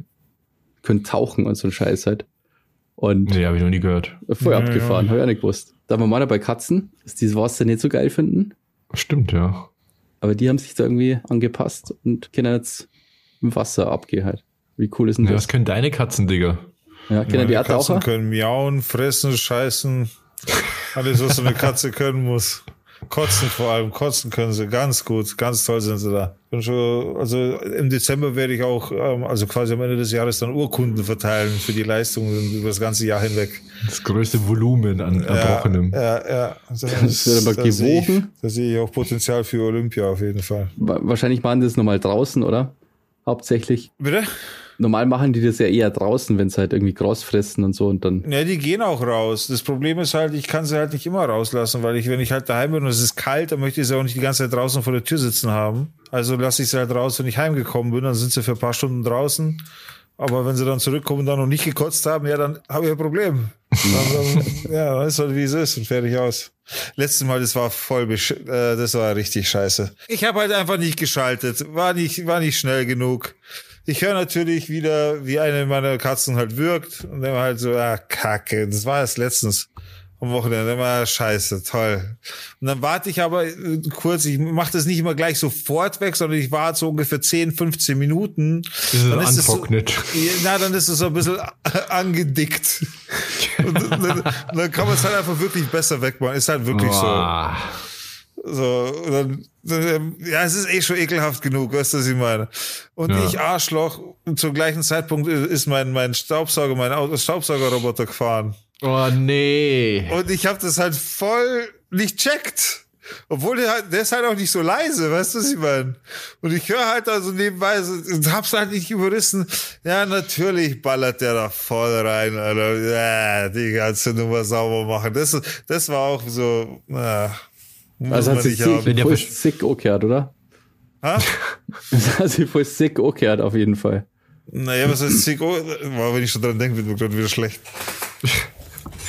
können tauchen und so ein Scheiß halt. Und Nee, habe ich noch nie gehört. voll Ja, abgefahren, ja. habe ich auch nicht gewusst. Da haben wir mal bei Katzen, dass die das Wasser nicht so geil finden. Stimmt, ja. Aber die haben sich da irgendwie angepasst und können jetzt im Wasser abgehen halt. Wie cool ist denn ja. das? Was können deine Katzen, Digga? Ja, kennen die Katzen Taucher? können miauen, fressen, scheißen. Alles, was so eine Katze können muss. Kotzen vor allem. Kotzen können sie ganz gut. Ganz toll sind sie da. Bin schon, also im Dezember werde ich auch, ähm, also quasi am Ende des Jahres dann Urkunden verteilen für die Leistungen über das ganze Jahr hinweg. Das größte Volumen an Erbrochenem. Ja, ja. Also Das wird aber da sehe ich- gewogen. Da sehe ich auch Potenzial für Olympia auf jeden Fall. Wa- Wahrscheinlich machen die das normal draußen, oder? Hauptsächlich. Bitte? Normal machen die das ja eher draußen, wenn sie halt irgendwie Gras fressen und so und dann. Ja, die gehen auch raus. Das Problem ist halt, ich kann sie halt nicht immer rauslassen, weil ich, wenn ich halt daheim bin und es ist kalt, dann möchte ich sie auch nicht die ganze Zeit draußen vor der Tür sitzen haben. Also lasse ich sie halt raus, wenn ich heimgekommen bin, dann sind sie für ein paar Stunden draußen. Aber wenn sie dann zurückkommen und dann noch nicht gekotzt haben, ja, dann habe ich ein Problem. Dann, dann, ja, dann ist halt wie es ist und fertig aus. Letztes Mal, das war voll, besch äh, das war richtig scheiße. Ich habe halt einfach nicht geschaltet, war nicht, war nicht schnell genug. Ich höre natürlich wieder, wie eine meiner Katzen halt wirkt und dann halt so, ah, kacke, das war es letztens am Wochenende, immer scheiße, toll. Und dann warte ich aber äh, kurz, ich mache das nicht immer gleich sofort weg, sondern ich warte so ungefähr 10, 15 Minuten. Es Dann ist es so- antrocknet. Ja, Na, dann ist es so ein bisschen angedickt. Und dann, dann kann man es halt einfach wirklich besser wegmachen. Ist halt wirklich Boah. so. So, dann, dann, ja, es ist eh schon ekelhaft genug, weißt du, was ich meine? Und Ja. ich Arschloch, zum gleichen Zeitpunkt ist mein, mein Staubsauger, mein Auto, Staubsaugerroboter gefahren. Oh nee. Und ich habe das halt voll nicht checkt. Obwohl der, halt, der ist halt auch nicht so leise, weißt du, was ich meine? Und ich höre halt da so nebenbei und hab's halt nicht überrissen. Ja, natürlich ballert der da voll rein, Alter. Ja, die ganze Nummer sauber machen. Das, das war auch so, muss Also hat sich der voll sick angehört, oder? Ha? Das hat sich voll sick angehört, auf jeden Fall. Naja, was heißt Sick? Wow, wenn ich schon dran denke, wird mir gerade wieder schlecht.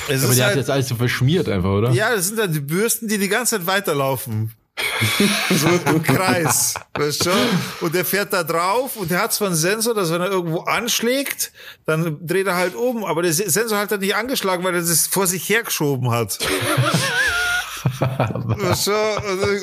Es Aber der hat halt, jetzt alles so verschmiert einfach, oder? ja, das sind dann die Bürsten, die die ganze Zeit weiterlaufen. so im Kreis. Weißt du? Und der fährt da drauf und der hat zwar einen Sensor, dass wenn er irgendwo anschlägt, dann dreht er halt um, aber der Sensor hat er nicht angeschlagen, weil er das vor sich hergeschoben hat. Du?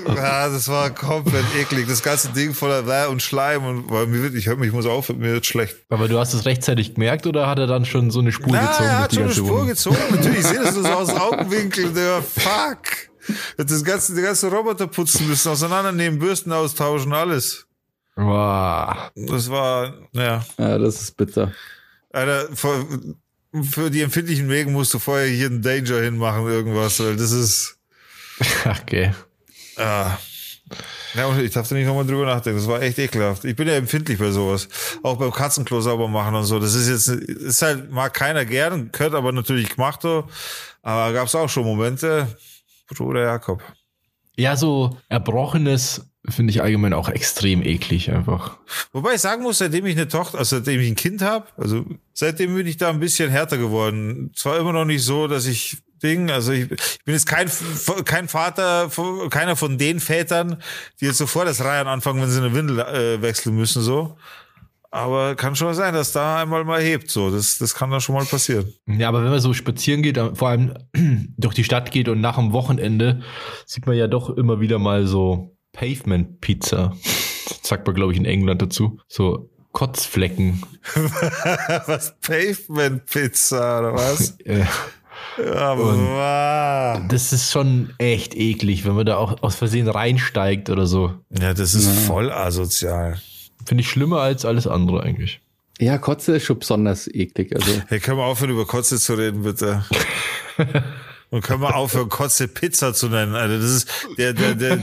Und, ja, das war komplett eklig. Das ganze Ding voller Bäh und Schleim und weil mir wird, ich hör mich, ich muss auf, mir wird schlecht. Aber du hast es rechtzeitig gemerkt oder hat er dann schon so eine Spur Na, gezogen? er hat die schon eine Spur Wohnung? gezogen. Natürlich, ich sehe das nur so aus dem Augenwinkel. Der fuck. Hat das ganze, die ganze Roboter putzen müssen, auseinandernehmen, Bürsten austauschen, alles. Wow. Das war, ja. Ja, das ist bitter. Alter, für, für die empfindlichen Wegen musst du vorher hier einen Danger hinmachen, irgendwas, weil das ist, Okay. ah. Ja, ich darf da nicht nochmal drüber nachdenken. Das war echt ekelhaft. Ich bin ja empfindlich bei sowas. Auch beim Katzenklo sauber machen und so. Das ist jetzt, ist halt, mag keiner gern, gehört aber natürlich gemacht. so. Aber gab's auch schon Momente. Bruder Jakob. Ja, so Erbrochenes finde ich allgemein auch extrem eklig einfach. Wobei ich sagen muss, seitdem ich eine Tochter, also seitdem ich ein Kind habe, also seitdem bin ich da ein bisschen härter geworden. Zwar immer noch nicht so, dass ich Ding, also ich, ich bin jetzt kein kein Vater, keiner von den Vätern, die jetzt sofort das Reihen anfangen, wenn sie eine Windel äh, wechseln müssen, so. Aber kann schon sein, dass da einmal mal hebt, so. Das, das kann dann schon mal passieren. Ja, aber wenn man so spazieren geht, vor allem durch die Stadt geht und nach dem Wochenende, sieht man ja doch immer wieder mal so Pavement Pizza. Sagt man, glaube ich, in England dazu. So Kotzflecken. was? Pavement Pizza oder was? Äh, Aber wow. das ist schon echt eklig, wenn man da auch aus Versehen reinsteigt oder so. Ja, das ist voll asozial. Finde ich schlimmer als alles andere eigentlich. Ja, Kotze ist schon besonders eklig. Also, Hey, können wir aufhören, über Kotze zu reden, bitte? Und können wir aufhören, Kotze Pizza zu nennen, Alter. Das ist, der, der, der,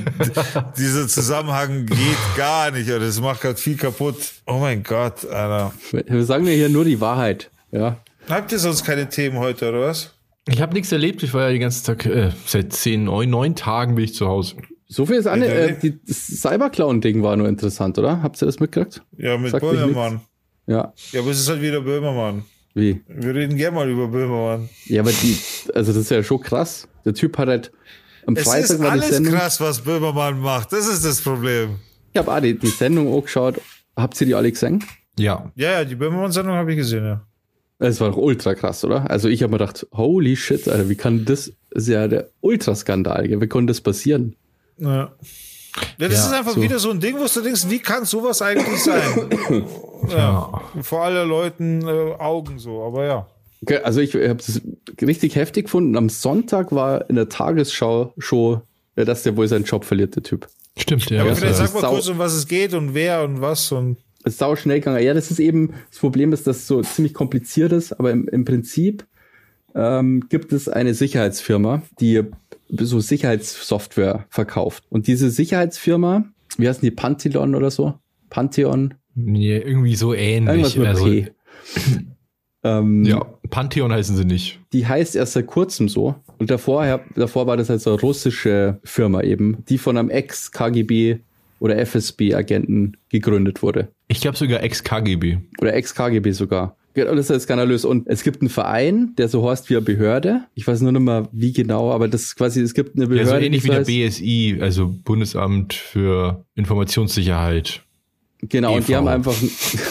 dieser Zusammenhang geht gar nicht, Alter. Das macht gerade viel kaputt. Oh mein Gott, Alter. wir sagen ja hier nur die Wahrheit. Ja. Habt ihr sonst keine Themen heute, oder was? Ich habe nichts erlebt. Ich war ja den ganzen Tag, äh, seit zehn, neun, neun Tagen bin ich zu Hause. So viel ist an. Ja, Äh, die, das Cyberclown-Ding war nur interessant, oder? Habt ihr das mitgekriegt? Ja, mit Sagt Böhmermann. Ja. Ja, aber es ist halt wieder Böhmermann. Wie? Wir reden gerne mal über Böhmermann. Ja, aber die, also das ist ja schon krass. Der Typ hat halt am Es Freitag ist war die alles Sendung. krass, was Böhmermann macht. Das ist das Problem. Ich habe auch die, die Sendung angeschaut. Habt ihr die alle gesehen? Ja. Ja, ja, die Böhmermann-Sendung habe ich gesehen, ja. Es war doch ultra krass, oder? Also ich habe mir gedacht, holy shit, Alter, wie kann das, das ist ja der Ultraskandal, wie konnte das passieren? Ja. Ja, das Ja, ist einfach so. wieder so ein Ding, wo du denkst, wie kann sowas eigentlich sein? ja. Vor aller Leuten äh, Augen so, aber ja. Okay, Also ich habe es richtig heftig gefunden. Am Sonntag war in der Tagesschau schon, ja, dass der wohl seinen Job verliert, der Typ. Stimmt, ja. Aber Ja, vielleicht sag mal kurz, um was es geht und wer und was und. Ist sau schnell gegangen. Ja, das ist eben, das Problem ist, dass es so ziemlich kompliziert ist, aber im, im Prinzip ähm, gibt es eine Sicherheitsfirma, die so Sicherheitssoftware verkauft. Und diese Sicherheitsfirma, wie heißen die, Pantheon oder so? Pantheon? ja, irgendwie so Irgendwas ähnlich. mit Also, P. Ähm, ja, Pantheon heißen sie nicht. Die heißt erst seit kurzem so. Und davor, davor war das halt so eine russische Firma eben, die von einem Ex-KGB oder FSB-Agenten gegründet wurde. Ich glaube sogar Ex-KGB. Oder Ex-KGB sogar. Genau, Das ist skandalös. Und es gibt einen Verein, der so heißt wie eine Behörde. Ich weiß nur nicht mehr, wie genau, aber das ist quasi, es gibt eine Ja, Behörde. so ähnlich wie der BSI, also Bundesamt für Informationssicherheit. Genau, und die EV. haben einfach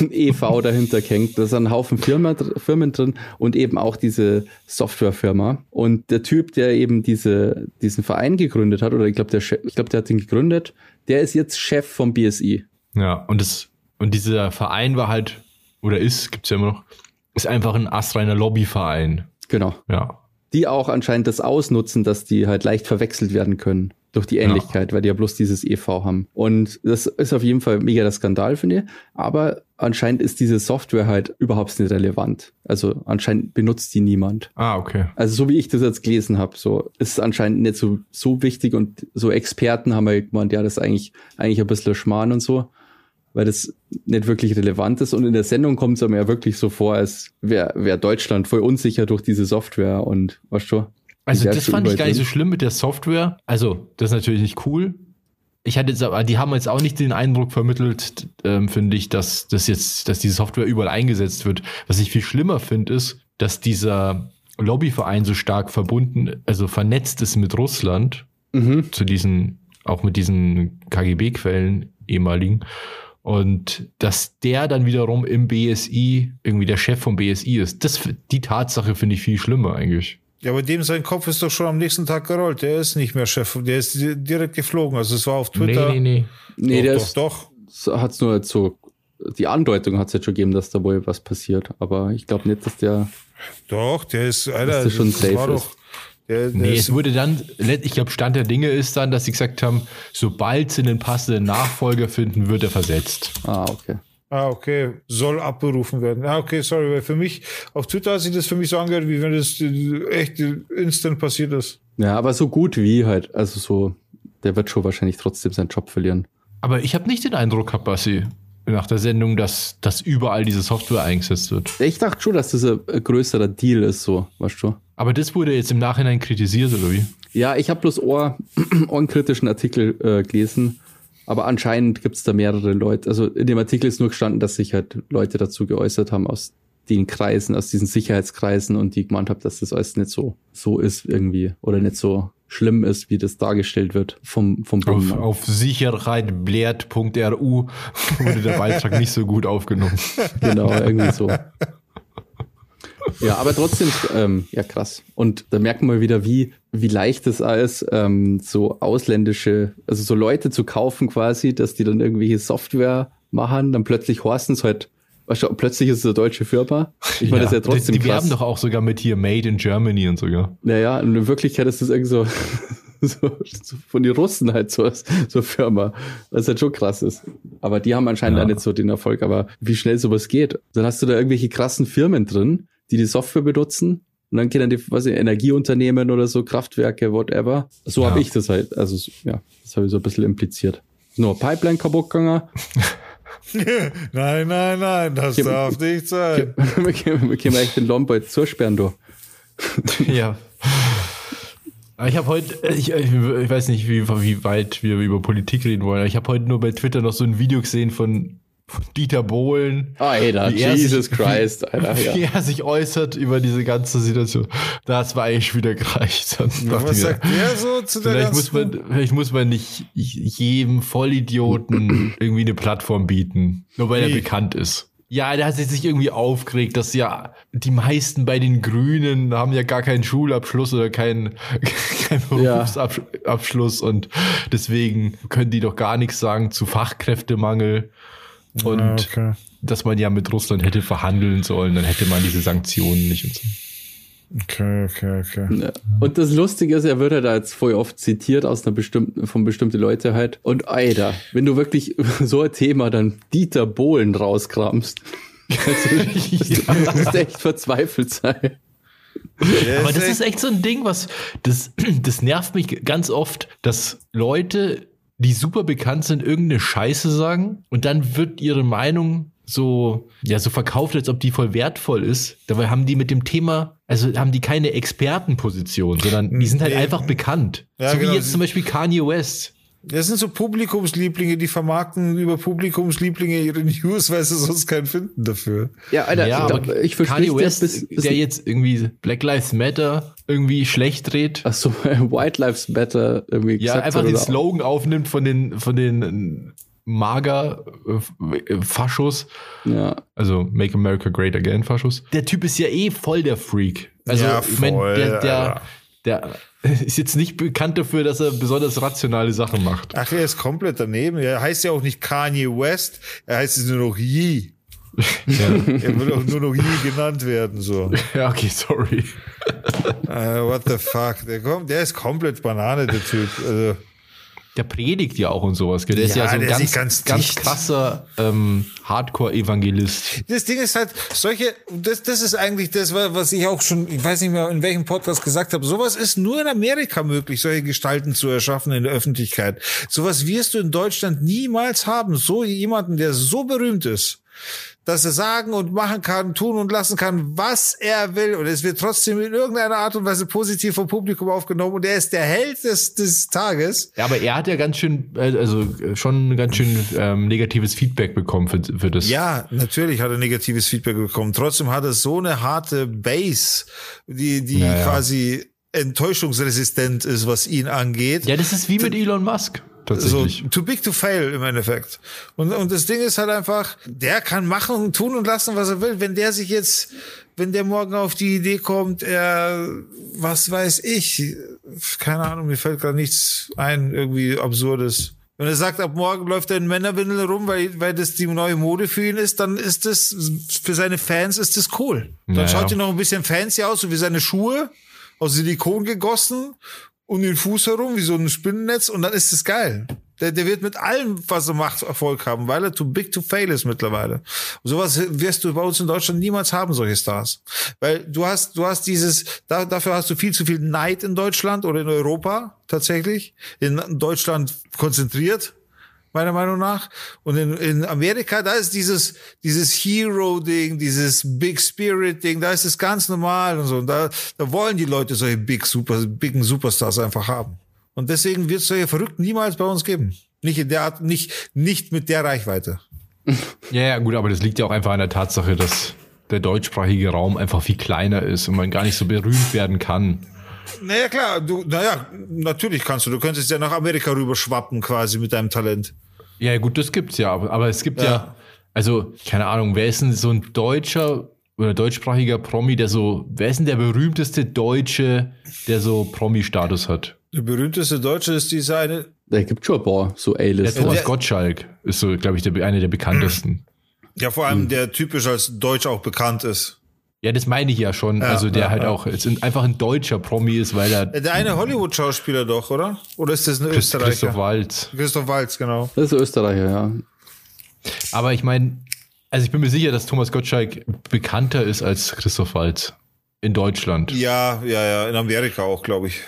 ein EV dahinter gehängt. Da sind ein Haufen Firma, Firmen drin und eben auch diese Softwarefirma. Und der Typ, der eben diese, diesen Verein gegründet hat, oder ich glaube, der, ich glaube, der hat den gegründet, der ist jetzt Chef vom BSI. Ja, und das, und dieser Verein war halt, oder ist, gibt's ja immer noch, ist einfach ein astreiner Lobbyverein. Genau. Ja. Die auch anscheinend das ausnutzen, dass die halt leicht verwechselt werden können. Durch die Ähnlichkeit, ja. weil die ja bloß dieses EV haben. Und das ist auf jeden Fall mega der Skandal, finde ich. Aber anscheinend ist diese Software halt überhaupt nicht relevant. Also anscheinend benutzt die niemand. Ah, okay. Also so wie ich das jetzt gelesen habe, so ist es anscheinend nicht so, so wichtig und so Experten haben halt gemeint, ja, das ist eigentlich, eigentlich ein bisschen Schmarrn und so weil das nicht wirklich relevant ist. Und in der Sendung kommt es aber ja wirklich so vor, als wäre wär Deutschland voll unsicher durch diese Software und was du. Also das fand ich gar nicht so schlimm mit der Software. Also das ist natürlich nicht cool. Ich hatte jetzt aber, die haben jetzt auch nicht den Eindruck vermittelt, ähm, finde ich, dass das jetzt, dass diese Software überall eingesetzt wird. Was ich viel schlimmer finde, ist, dass dieser Lobbyverein so stark verbunden, also vernetzt ist mit Russland, mhm. zu diesen, auch mit diesen KGB-Quellen ehemaligen. Und dass der dann wiederum im BSI irgendwie der Chef vom BSI ist, das, die Tatsache finde ich viel schlimmer eigentlich. Ja, aber dem sein Kopf ist doch schon am nächsten Tag gerollt. Der ist nicht mehr Chef, der ist direkt geflogen. Also es war auf Twitter. Nee, nee, nee. Nee, doch, der doch, ist, doch. So, hat's nur jetzt so, die Andeutung hat es jetzt schon gegeben, dass da wohl was passiert. Aber ich glaube nicht, dass der. Doch, der ist, Alter, dass der schon safe ist. Doch, der, der nee, es wurde dann, ich glaube, Stand der Dinge ist dann, dass sie gesagt haben, sobald sie einen passenden Nachfolger finden, wird er versetzt. Ah, okay. Ah, okay. Soll abberufen werden. Ah, okay, sorry, weil für mich, auf Twitter hat sich das für mich so angehört, wie wenn das echt instant passiert ist. Ja, aber so gut wie halt. Also so, der wird schon wahrscheinlich trotzdem seinen Job verlieren. Aber ich habe nicht den Eindruck gehabt, Bassi, nach der Sendung, dass, dass überall diese Software eingesetzt wird. Ich dachte schon, dass das ein größerer Deal ist, so, weißt du. Aber das wurde jetzt im Nachhinein kritisiert, oder wie? Ja, ich habe bloß Ohr, ohrenkritischen Artikel äh, gelesen, aber anscheinend gibt es da mehrere Leute. Also in dem Artikel ist nur gestanden, dass sich halt Leute dazu geäußert haben aus den Kreisen, aus diesen Sicherheitskreisen und die gemeint haben, dass das alles nicht so, so ist irgendwie oder nicht so schlimm ist, wie das dargestellt wird vom, vom Bund. Auf, auf sicherheitblärt.ru wurde der Beitrag nicht so gut aufgenommen. Genau, irgendwie so. Ja, aber trotzdem, ähm, ja krass. Und da merkt man wieder, wie, wie leicht es ist, ähm, so ausländische, also so Leute zu kaufen quasi, dass die dann irgendwelche Software machen, dann plötzlich horsten es halt, weißt du, plötzlich ist es eine deutsche Firma. Ich meine, ja, das ist ja trotzdem Die, die werben doch auch sogar mit hier Made in Germany und sogar. Naja, und in Wirklichkeit ist das irgendwie so, so, so von den Russen halt so, so Firma, was halt schon krass ist. Aber die haben anscheinend ja. auch nicht so den Erfolg, aber wie schnell sowas geht. Dann hast du da irgendwelche krassen Firmen drin, die die Software benutzen. Und dann können die, was ich, Energieunternehmen oder so, Kraftwerke, whatever. So ja. habe ich das halt, also ja, das habe ich so ein bisschen impliziert. Nur Pipeline kaputt gegangen. nein, nein, nein, das ich, darf nicht sein. Wir können echt den Lombard zusperren, du. ja. Ich habe heute, ich, ich, weiß nicht, wie, wie weit wir über Politik reden wollen, ich habe heute nur bei Twitter noch so ein Video gesehen von Dieter Bohlen. Alter, Jesus sich, Christ, wie, Alter. Ja. Wie er sich äußert über diese ganze Situation. Das war eigentlich wieder gereicht. Was sagt der so zu der vielleicht muss man, Vielleicht muss man nicht jedem Vollidioten irgendwie eine Plattform bieten, nur weil nee. er bekannt ist. Ja, der hat sich irgendwie aufgeregt, dass ja die meisten bei den Grünen haben ja gar keinen Schulabschluss oder keinen kein Berufsabschluss ja. und deswegen können die doch gar nichts sagen zu Fachkräftemangel. Und ja, okay. dass man ja mit Russland hätte verhandeln sollen, dann hätte man diese Sanktionen nicht und so. Okay, okay, okay. Und das Lustige ist, er wird ja da jetzt voll oft zitiert aus einer bestimmten, von bestimmten Leute halt. Und Alter, wenn du wirklich so ein Thema dann Dieter Bohlen rauskramst, also, das ist echt verzweifelt sein. Aber das ist echt so ein Ding, was, das, das nervt mich ganz oft, dass Leute die super bekannt sind, irgendeine Scheiße sagen und dann wird ihre Meinung so, ja, so verkauft, als ob die voll wertvoll ist. Dabei haben die mit dem Thema, also haben die keine Expertenposition, sondern die sind halt nee. einfach bekannt. Ja, so genau. wie jetzt zum Beispiel Kanye West. Das sind so Publikumslieblinge, die vermarkten über Publikumslieblinge ihre News, weil sie sonst keinen finden dafür. Ja, Alter, ja, aber ich verstehe West, bis, bis der jetzt irgendwie Black Lives Matter irgendwie schlecht dreht. Ach so, White Lives Matter irgendwie Ja, einfach den Slogan aufnimmt von den, von den mager äh, Faschos. Ja. Also Make America Great Again Faschos. Der Typ ist ja eh voll der Freak. Also ja, voll, ich mein, der, der, der ist jetzt nicht bekannt dafür, dass er besonders rationale Sachen macht. Ach, er ist komplett daneben. Er heißt ja auch nicht Kanye West, er heißt nur noch Yee. Ja. er will auch nur noch Yee genannt werden, so. Ja, okay, sorry. Uh, what the fuck? Der, kommt, der ist komplett Banane, der Typ. Also, der predigt ja auch und sowas. Gell? Der ist Ja, ja so ein ganz, ganz ganz, krasser ähm, Hardcore-Evangelist. Das Ding ist halt, solche, das, das ist eigentlich das, wa- was ich auch schon, ich weiß nicht mehr, in welchem Podcast gesagt habe. Sowas ist nur in Amerika möglich, solche Gestalten zu erschaffen in der Öffentlichkeit. Sowas wirst du in Deutschland niemals haben. So jemanden, der so berühmt ist, dass er sagen und machen kann, tun und lassen kann, was er will. Und es wird trotzdem in irgendeiner Art und Weise positiv vom Publikum aufgenommen. Und er ist der Held des, des Tages. Ja, aber er hat ja ganz schön, äh, also schon ganz schön ähm, negatives Feedback bekommen für, für das. Ja, natürlich hat er negatives Feedback bekommen. Trotzdem hat er so eine harte Base, die, die Ja, ja. quasi enttäuschungsresistent ist, was ihn angeht. Ja, das ist wie mit Elon Musk. So Tatsächlich. too big to fail im Endeffekt. Und, und das Ding ist halt einfach, der kann machen und tun und lassen, was er will. Wenn der sich jetzt, wenn der morgen auf die Idee kommt, er, was weiß ich, keine Ahnung, mir fällt gerade nichts ein, irgendwie absurdes. Wenn er sagt, ab morgen läuft er in Männerwindel rum, weil, weil das die neue Mode für ihn ist, dann ist das, für seine Fans ist das cool. Dann Naja. schaut er noch ein bisschen fancy aus, so wie seine Schuhe, aus Silikon gegossen um den Fuß herum, wie so ein Spinnennetz, und dann ist es geil. Der, der wird mit allem, was er macht, Erfolg haben, weil er too big to fail ist mittlerweile. Und sowas wirst du bei uns in Deutschland niemals haben, solche Stars. Weil du hast, du hast dieses, da, dafür hast du viel zu viel Neid in Deutschland oder in Europa tatsächlich. In Deutschland konzentriert, meiner Meinung nach. Und in, in Amerika, da ist dieses, dieses Hero-Ding, dieses Big Spirit-Ding, da ist es ganz normal und so. Und da, da wollen die Leute solche Big Super, Big Superstars einfach haben. Und deswegen wird es solche Verrückten niemals bei uns geben. Nicht in der Art, nicht, nicht mit der Reichweite. Ja, ja, gut, aber das liegt ja auch einfach an der Tatsache, dass der deutschsprachige Raum einfach viel kleiner ist und man gar nicht so berühmt werden kann. Naja, klar, du, naja, natürlich kannst du. Du könntest ja nach Amerika rüberschwappen quasi mit deinem Talent. Ja, gut, das gibt's ja, aber, aber es gibt ja. Ja. also, keine Ahnung, wer ist denn so ein deutscher oder deutschsprachiger Promi, der so, wer ist denn der berühmteste Deutsche, der so Promi-Status hat? Der berühmteste Deutsche ist dieser eine, Da gibt schon ein paar so Der A-List. Thomas der- Gottschalk ist so, glaube ich, der, einer der bekanntesten. ja vor allem der typisch als Deutsch auch bekannt ist. Ja, das meine ich ja schon. also der ja, halt ja. auch ein- einfach ein deutscher Promi ist, weil er Der eine Hollywood-Schauspieler doch, oder? Oder ist das ein Christ, Österreicher? Christoph Waltz. Christoph Waltz, genau. Das ist Österreicher, ja. Aber ich meine, also ich bin mir sicher, dass Thomas Gottschalk bekannter ist als Christoph Waltz in Deutschland. Ja, ja, ja, in Amerika auch, glaube ich.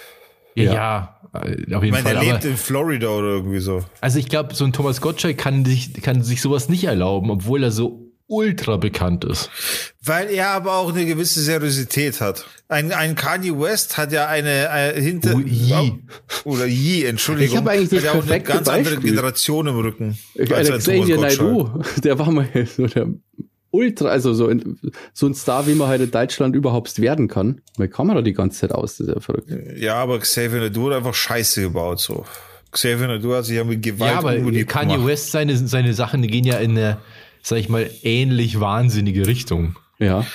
Ja, Ja. ja, auf Ich jeden meine, Fall. der lebt Aber, in Florida oder irgendwie so. also ich glaube, so ein Thomas Gottschalk kann sich, kann sich sowas nicht erlauben, obwohl er so ultra bekannt ist. Weil er aber auch eine gewisse Seriosität hat. Ein, ein Kanye West hat ja eine, äh, hinter Oh, Yee. oder Yee, Entschuldigung. Ich habe eigentlich das hat ja auch eine ganz andere Beispiel. Generation im Rücken. Ich, der Gottschalk. Naidoo, der war mal so der Ultra, also so ein, so ein Star, wie man halt in Deutschland überhaupt werden kann. Man da die ganze Zeit aus, das ist ja verrückt. Ja, aber Xavier Naidoo hat einfach Scheiße gebaut, so. Xavier Naidoo hat sich ja mit Gewalt Ja, aber Kanye gemacht. West, seine, seine Sachen die gehen ja in eine, sag ich mal, ähnlich wahnsinnige Richtung. Ja.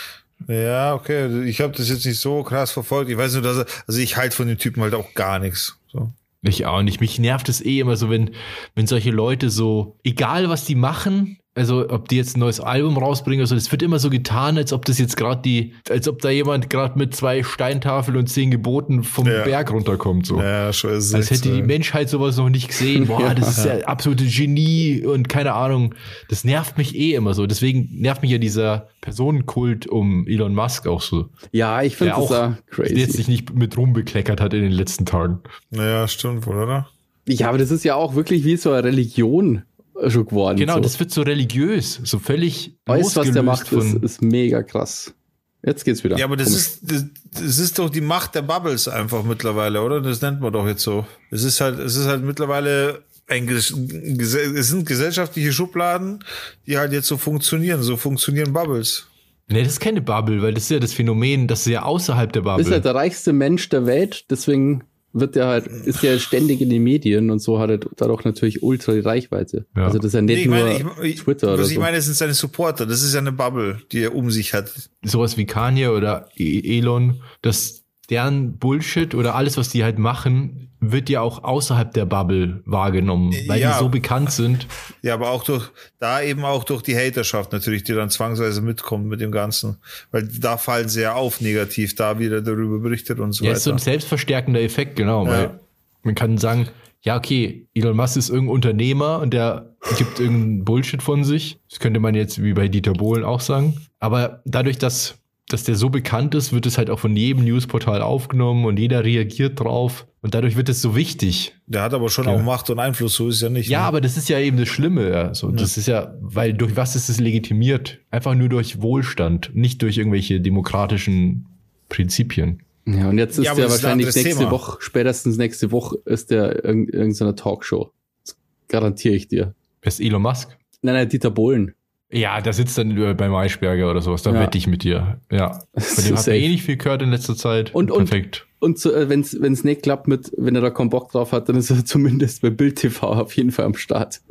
Ja, okay. Ich habe das jetzt nicht so krass verfolgt. Ich weiß nur, dass er, also ich halte von dem Typen halt auch gar nichts. So. Ich auch nicht. Mich nervt es eh immer so, wenn, wenn solche Leute so, egal was die machen, also ob die jetzt ein neues Album rausbringen oder so, es wird immer so getan, als ob das jetzt gerade die, als ob da jemand gerade mit zwei Steintafeln und zehn Geboten vom Ja. Berg runterkommt. So. Ja, schon ist Als hätte die Menschheit sowas noch nicht gesehen. Boah, das ist ja absolute Genie und keine Ahnung. Das nervt mich eh immer so. Deswegen nervt mich ja dieser Personenkult um Elon Musk auch so. Ja, ich finde Der das auch crazy. sich nicht mit rumbekleckert hat in den letzten Tagen. Naja, stimmt wohl, oder? Ja, aber das ist ja auch wirklich wie so eine Religion schon geworden. Genau, so. das wird so religiös, so völlig Alles, was der macht, ist, von, ist mega krass. Jetzt geht's wieder. Ja, aber das Komisch. ist, das, das ist doch die Macht der Bubbles einfach mittlerweile, oder? Das nennt man doch jetzt so. Es ist halt, es ist halt mittlerweile ein, es sind gesellschaftliche Schubladen, die halt jetzt so funktionieren. So funktionieren Bubbles. Nee, das ist keine Bubble, weil das ist ja das Phänomen, das ist ja außerhalb der Bubble. ist halt der reichste Mensch der Welt, deswegen wird der halt, ist der ständig in den Medien und so hat er dadurch natürlich ultra die Reichweite. Ja. Also das ist ja Nee, nicht ich nur meine, ich, ich, Twitter oder was ich so. meine, sind seine Supporter. Das ist ja eine Bubble, die er um sich hat. sowas wie Kanye oder E- Elon, dass deren Bullshit oder alles, was die halt machen, wird ja auch außerhalb der Bubble wahrgenommen, weil Ja. die so bekannt sind. Ja, aber auch durch, da eben auch durch die Haterschaft natürlich, die dann zwangsweise mitkommt mit dem Ganzen. Weil da fallen sie ja auf negativ, da wieder darüber berichtet und so Ja, ist so weiter. ein selbstverstärkender Effekt, genau. Ja. Weil Man kann sagen, ja, okay, Elon Musk ist irgendein Unternehmer und der gibt irgendeinen Bullshit von sich. Das könnte man jetzt wie bei Dieter Bohlen auch sagen. Aber dadurch, dass, dass der so bekannt ist, wird es halt auch von jedem Newsportal aufgenommen und jeder reagiert drauf. Und dadurch wird es so wichtig. Der hat aber schon Ja. auch Macht und Einfluss, so ist es ja nicht. Ja, ne? aber das ist ja eben das Schlimme. Ja. So, Das ist ja, weil durch was ist es legitimiert? Einfach nur durch Wohlstand, nicht durch irgendwelche demokratischen Prinzipien. Ja, und jetzt ist Ja, der wahrscheinlich nächste Thema. Woche, spätestens nächste Woche ist der in irgendeiner Talkshow. Das garantiere ich dir. Ist Elon Musk? Nein, nein, Dieter Bohlen. Ja, der sitzt dann beim Eisberger oder sowas. Da Ja. wette ich mit dir. Ja. Von dem hat Safe. er eh nicht viel gehört in letzter Zeit. Und- und- Perfekt. Und so, äh, wenn's wenn's nicht klappt mit, wenn er da keinen Bock drauf hat, dann ist er zumindest bei Bild TV auf jeden Fall am Start.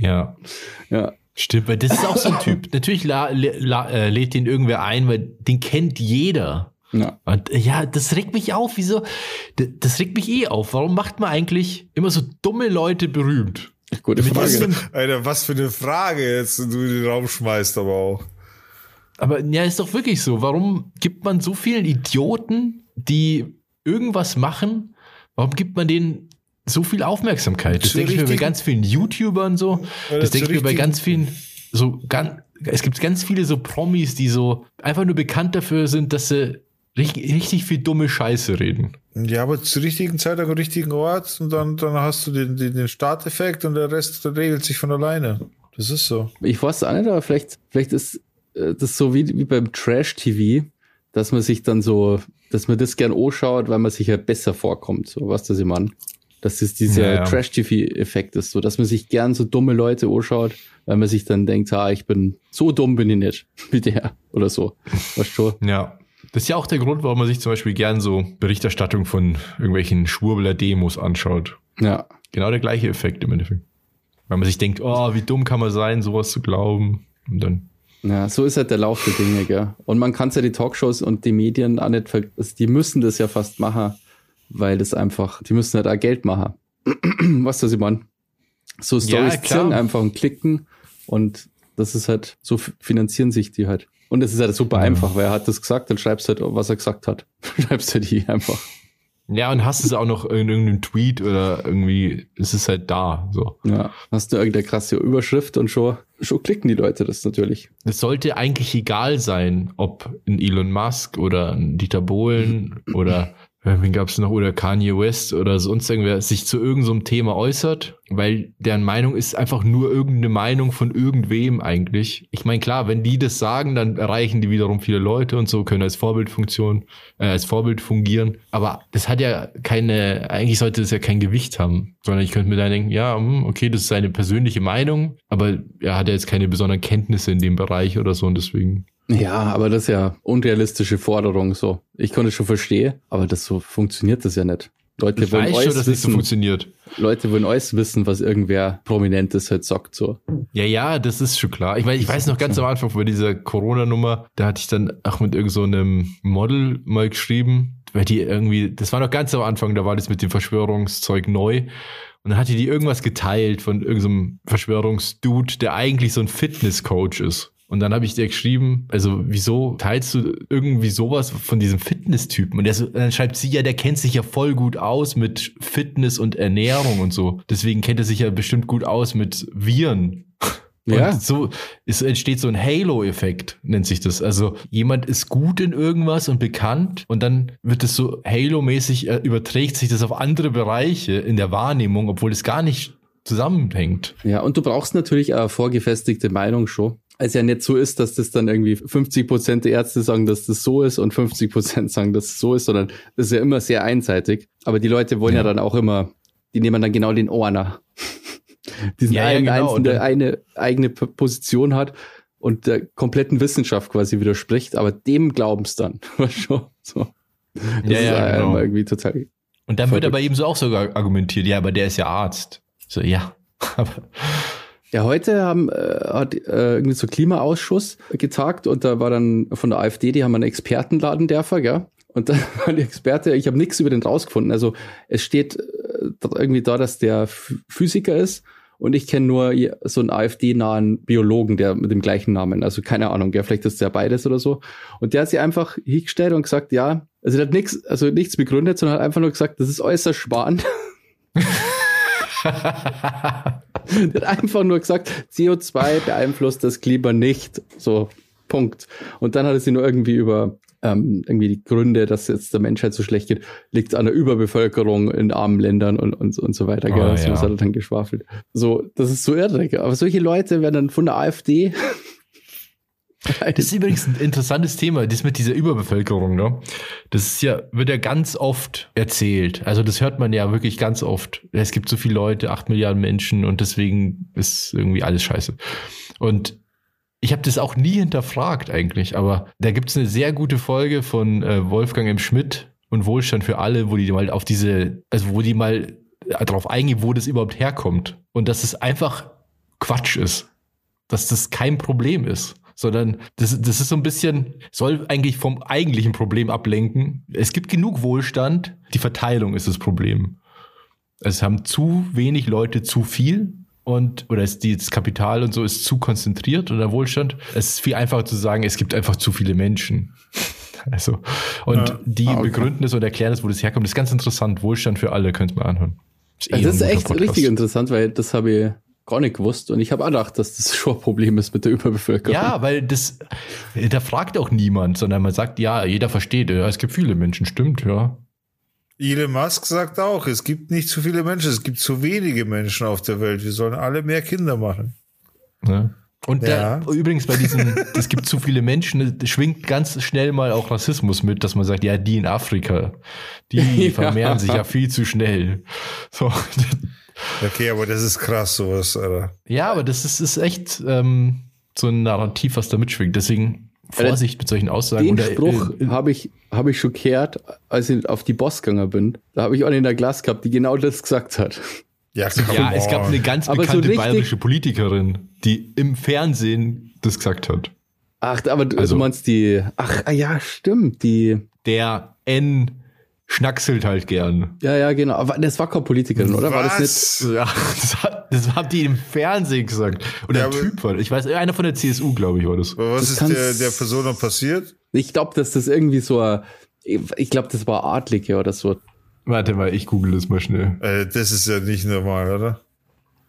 Ja. Ja. Stimmt, weil das ist auch so ein Typ. Natürlich la, la, äh, lädt den irgendwer ein, weil den kennt jeder. Ja. Und äh, ja, das regt mich auf. Wieso? Das, das regt mich eh auf. Warum macht man eigentlich immer so dumme Leute berühmt? Gute Mit was, Frage. für, Alter, was für eine Frage jetzt du in den Raum schmeißt, aber auch. Aber ja, ist doch wirklich so. Warum gibt man so vielen Idioten, die irgendwas machen, warum gibt man denen so viel Aufmerksamkeit? Das denke ich mir bei ganz vielen YouTubern so. Oder Das denke ich mir bei ganz vielen so ganz, es gibt ganz viele so Promis, die so einfach nur bekannt dafür sind, dass sie richtig, richtig viel dumme Scheiße reden. Ja, aber zur richtigen Zeit am richtigen Ort und dann, dann hast du den, den, den Starteffekt und der Rest regelt sich von alleine. Das ist so. Ich weiß auch nicht, aber vielleicht, vielleicht ist äh, das so wie, wie beim Trash-TV, dass man sich dann so, dass man das gern anschaut, weil man sich ja besser vorkommt. So, was das ich meine? Dass es dieser Ja. Trash-TV-Effekt ist, so dass man sich gern so dumme Leute anschaut, weil man sich dann denkt, ah, ich bin, so dumm bin ich nicht, wie der oder so. Weißt du? Ja. Das ist ja auch der Grund, warum man sich zum Beispiel gern so Berichterstattung von irgendwelchen Schwurbler-Demos anschaut. Ja. Genau der gleiche Effekt im Endeffekt. Weil man sich denkt, oh, wie dumm kann man sein, sowas zu glauben. Und dann, Ja, so ist halt der Lauf der Dinge, gell. Und man kann ja die Talkshows und die Medien auch nicht, ver also die müssen das ja fast machen, weil das einfach, die müssen halt auch Geld machen. Was das ich meine? So Ja, klar. ziehen einfach und klicken und das ist halt, so finanzieren sich die halt. Und es ist halt super Ja. einfach, weil er hat das gesagt, dann schreibst halt, was er gesagt hat. schreibst halt hier einfach. Ja, und hast es auch noch in irgendeinem Tweet oder irgendwie, ist es halt da, so. Ja. Hast du irgendeine krasse Überschrift und schon, schon klicken die Leute das natürlich. Es sollte eigentlich egal sein, ob ein Elon Musk oder ein Dieter Bohlen oder wen gab es noch oder Kanye West oder sonst irgendwer sich zu irgendeinem so Thema äußert, weil deren Meinung ist einfach nur irgendeine Meinung von irgendwem eigentlich. Ich meine, klar, wenn die das sagen, dann erreichen die wiederum viele Leute und so, können als Vorbildfunktion, äh, als Vorbild fungieren. Aber das hat ja keine, eigentlich sollte das ja kein Gewicht haben, sondern ich könnte mir dann denken, ja, hm, okay, das ist seine persönliche Meinung, aber er hat ja jetzt keine besonderen Kenntnisse in dem Bereich oder so und deswegen. Ja, aber das ist ja unrealistische Forderung so. Ich konnte es schon verstehen, aber das so funktioniert das ja nicht. Leute Ich wollen weiß schon, dass nicht so wissen. funktioniert. Leute wollen alles wissen, was irgendwer Prominentes halt sagt so. Ja, ja, das ist schon klar. Ich, meine, ich weiß noch ganz am Anfang bei dieser Corona-Nummer, da hatte ich dann auch mit irgend so einem Model mal geschrieben, weil die irgendwie, das war noch ganz am Anfang, da war das mit dem Verschwörungszeug neu. Und dann hatte die irgendwas geteilt von irgendeinem Verschwörungsdude, der eigentlich so ein Fitnesscoach ist. Und dann habe ich dir geschrieben, also wieso teilst du irgendwie sowas von diesem Fitnesstypen? Und der dann schreibt sie ja, der kennt sich ja voll gut aus mit Fitness und Ernährung und so. Deswegen kennt er sich ja bestimmt gut aus mit Viren. Und Ja. so es entsteht so ein Halo-Effekt, nennt sich das. Also jemand ist gut in irgendwas und bekannt und dann wird es so Halo-mäßig, äh, überträgt sich das auf andere Bereiche in der Wahrnehmung, obwohl es gar nicht zusammenhängt. Ja, und du brauchst natürlich eine vorgefestigte Meinung schon. Es ja nicht so ist, dass das dann irgendwie 50 Prozent der Ärzte sagen, dass das so ist und 50 Prozent sagen, dass es so ist, sondern das ist ja immer sehr einseitig. Aber die Leute wollen ja, Ja. dann auch immer, die nehmen dann genau den Orner. Diesen Ja, ja, einen genau. Einzelnen, der dann- eine eigene Position hat und der kompletten Wissenschaft quasi widerspricht, aber dem dann. Du schon? So. Das Ja, ist ja, genau. irgendwie total. Und dann wird Verrückt. aber eben so auch sogar argumentiert, ja, aber der ist ja Arzt. So, ja. Aber Ja, heute haben, äh, hat äh, irgendwie so Klimaausschuss getagt und da war dann von der AfD, die haben einen Expertenladen dürfen, gell? Und dann war die Experte, ich habe nichts über den rausgefunden. Also es steht äh, da- irgendwie da, dass der Ph- Physiker ist und ich kenne nur so einen AfD-nahen Biologen, der mit dem gleichen Namen. Also keine Ahnung, ja, vielleicht ist der beides oder so. Und der hat sich einfach hingestellt und gesagt, ja, also der hat nichts, also nichts begründet, sondern hat einfach nur gesagt, das ist äußerst spannend. Der hat einfach nur gesagt, CO2 beeinflusst das Klima nicht. So, Punkt. Und dann hat er sie nur irgendwie über ähm, irgendwie die Gründe, dass jetzt der Menschheit so schlecht geht, liegt an der Überbevölkerung in armen Ländern und, und, und so weiter. Gell? Ah, so ja. hat er dann geschwafelt. So, das ist so irre. gell? Aber solche Leute werden dann von der AfD. Das ist übrigens ein interessantes Thema, das mit dieser Überbevölkerung, ne? Das ist ja, wird ja ganz oft erzählt. Also das hört man ja wirklich ganz oft. Es gibt so viele Leute, acht Milliarden Menschen und deswegen ist irgendwie alles scheiße. Und ich habe das auch nie hinterfragt eigentlich, aber da gibt es eine sehr gute Folge von äh, Wolfgang M. Schmidt und Wohlstand für alle, wo die mal auf diese, also wo die mal darauf eingehen, wo das überhaupt herkommt. Und dass es einfach Quatsch ist. Dass das kein Problem ist sondern das, das ist so ein bisschen, soll eigentlich vom eigentlichen Problem ablenken. Es gibt genug Wohlstand, die Verteilung ist das Problem. Es haben zu wenig Leute zu viel und oder ist die, das Kapital und so ist zu konzentriert oder Wohlstand. Es ist viel einfacher zu sagen, es gibt einfach zu viele Menschen. Also, und Ja. die Ah, okay. begründen es und erklären es, wo das herkommt. Das ist ganz interessant. Wohlstand für alle, könnt ihr mal anhören. eh Also das ist echt Podcast. richtig interessant, weil das habe ich gar nicht gewusst. Und ich habe auch gedacht, dass das schon ein Problem ist mit der Überbevölkerung. Ja, weil das, da fragt auch niemand, sondern man sagt, ja, jeder versteht, ja, es gibt viele Menschen, stimmt, ja. Elon Musk sagt auch, es gibt nicht zu viele Menschen, es gibt zu wenige Menschen auf der Welt. Wir sollen alle mehr Kinder machen. Ne? Und Ja. da, übrigens bei diesem, es gibt zu viele Menschen, schwingt ganz schnell mal auch Rassismus mit, dass man sagt, ja, die in Afrika, die Ja. vermehren sich ja viel zu schnell. So. Okay, aber das ist krass, sowas, Alter. Ja, aber das ist, ist echt ähm, so ein Narrativ, was da mitschwingt. Deswegen Vorsicht mit solchen Aussagen. Den Oder, Spruch äh, habe ich, habe ich schon gehört, als ich auf die Boss gegangen bin. Da habe ich auch in der Glas gehabt, die genau das gesagt hat. Ja, Ja, es gab eine ganz Aber so bekannte richtig- bayerische Politikerin, die im Fernsehen das gesagt hat. Ach, aber du, Also- du meinst die, ach, ah, ja, stimmt, die, Der N schnackselt halt gern. ja, ja, genau. Aber das war keine Politikerin, oder? War das nicht? Was? Ja, das, hat, das haben die im Fernsehen gesagt. Oder Ja, ein aber- Typ war. Ich weiß, einer von der CSU, glaube ich, war das. Aber was Das ist der, der Person noch passiert? Ich glaube, dass das irgendwie so, ein- ich glaube, das war Adlige oder so. Warte mal, ich google das mal schnell. Äh, das ist ja nicht normal, oder?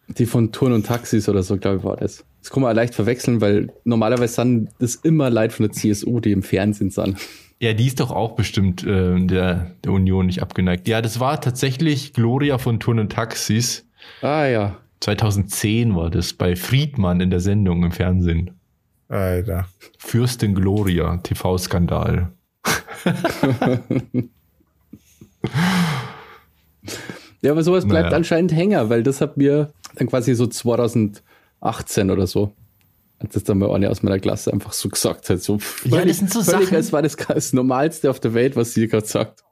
Die von Turn und Taxis oder so, glaube ich, war das. Das kann man leicht verwechseln, weil normalerweise sind das immer Leute von der CSU, die im Fernsehen sind. Ja, die ist doch auch bestimmt äh, der, der Union nicht abgeneigt. Ja, das war tatsächlich Gloria von Turn und Taxis. Ah ja. 2010 war das bei Friedmann in der Sendung im Fernsehen. Alter. Fürstin Gloria, TV-Skandal. Ja, aber sowas bleibt Naja. anscheinend hängen, weil das hat mir dann quasi so 2018 oder so, als das dann mal eine aus meiner Klasse einfach so gesagt hat. So Ja, das sind so völlig, Sachen- als war das das Normalste auf der Welt, was sie gerade sagt.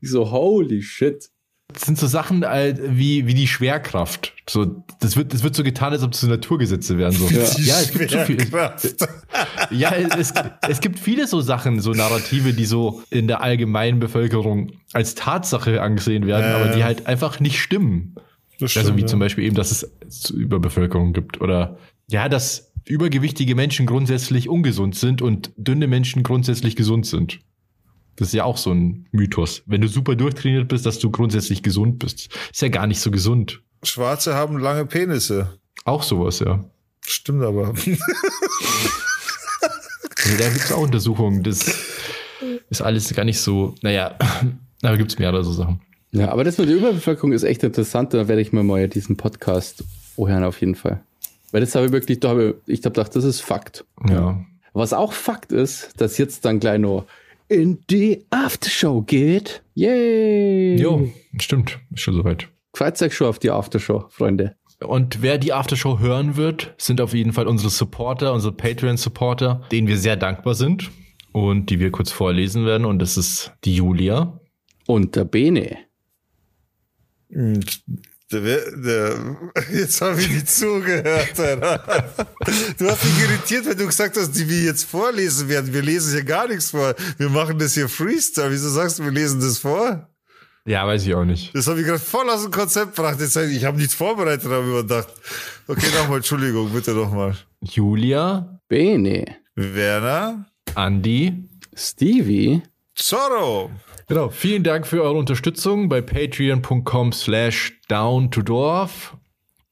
Ich so, holy shit. Das sind so Sachen äh, wie, wie die Schwerkraft. So, das wird, das wird so getan, als ob das so Naturgesetze wären. So. Ja. ja es gibt so viel. Ja, es, es gibt viele so Sachen, so Narrative, die so in der allgemeinen Bevölkerung als Tatsache angesehen werden, Ja, aber die halt einfach nicht stimmen. Also wie zum Beispiel eben, dass es Überbevölkerung gibt oder ja, dass übergewichtige Menschen grundsätzlich ungesund sind und dünne Menschen grundsätzlich gesund sind. Das ist ja auch so ein Mythos. Wenn du super durchtrainiert bist, dass du grundsätzlich gesund bist. Ist ja gar nicht so gesund. Schwarze haben lange Penisse. Auch sowas, ja. Stimmt aber. Also da gibt es auch Untersuchungen. Das ist alles gar nicht so. Naja, da gibt es mehrere so Sachen. Ja, aber das mit der Überbevölkerung ist echt interessant. Da werde ich mir mal diesen Podcast hören auf jeden Fall. Weil das habe ich wirklich, da habe ich, ich habe gedacht, das ist Fakt. Ja. Was auch Fakt ist, dass jetzt dann gleich noch in die Aftershow geht. Yay! Jo, stimmt. Ist schon soweit. Freut euch schon auf die Aftershow, Freunde. Und wer die Aftershow hören wird, sind auf jeden Fall unsere Supporter, unsere Patreon-Supporter, denen wir sehr dankbar sind und die wir kurz vorlesen werden. Und das ist die Julia. Und der Bene. Der, jetzt habe ich nicht zugehört. Alter. Du hast mich irritiert, wenn du gesagt hast, die wir jetzt vorlesen werden. Wir lesen hier gar nichts vor. Wir machen das hier Freestyle. Wieso sagst du, wir lesen das vor? Ja, weiß ich auch nicht. Das habe ich gerade voll aus dem Konzept gebracht. Jetzt, ich ich habe nichts vorbereitet, habe ich mir gedacht. Okay, nochmal, Entschuldigung, bitte nochmal. Julia, Bene. Werner, Andi, Stevie. Zorro. Genau, vielen Dank für eure Unterstützung bei patreon.com slash down to dorf.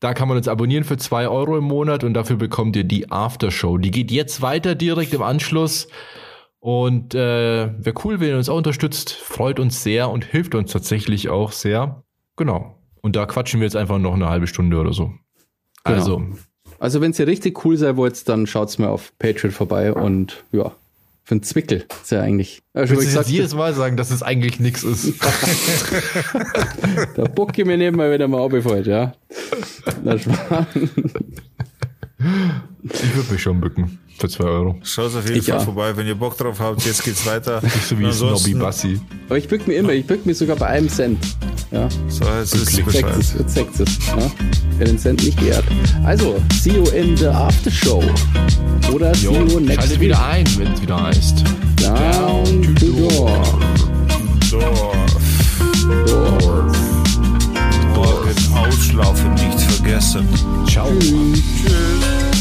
Da kann man uns abonnieren für zwei Euro im Monat und dafür bekommt ihr die Aftershow. Die geht jetzt weiter direkt im Anschluss. Und äh, wäre cool, wenn ihr uns auch unterstützt. Freut uns sehr und hilft uns tatsächlich auch sehr. Genau. Und da quatschen wir jetzt einfach noch eine halbe Stunde oder so. Genau. Also, Also wenn ihr richtig cool sein wollt, dann schaut's mir auf Patreon vorbei und ja, für einen Zwickel ist ja eigentlich. Schon willst gesagt, jetzt jedes Mal sagen, dass es eigentlich nichts ist? da bock ich mir nicht mal wieder mal aufgefällt, ja. Na. Ich würde mich schon bücken für 2 Euro. Schaut auf jeden ich Fall ja. vorbei, wenn ihr Bock drauf habt. Jetzt geht's weiter. So wie Snobby Bassi. Aber ich bück mir immer, ich bück mir sogar bei einem Cent. Ja. So, jetzt ist es Sexist, wird sexist. Ja? Wer den Cent nicht geehrt. Also, see you in the after show. Oder see you next Schalte wieder ein, wenn es wieder heißt. Down, Down to door. Door. Door. door. Morgen Ausschlafen nicht vergessen. Ciao. Tschüss. Tschüss.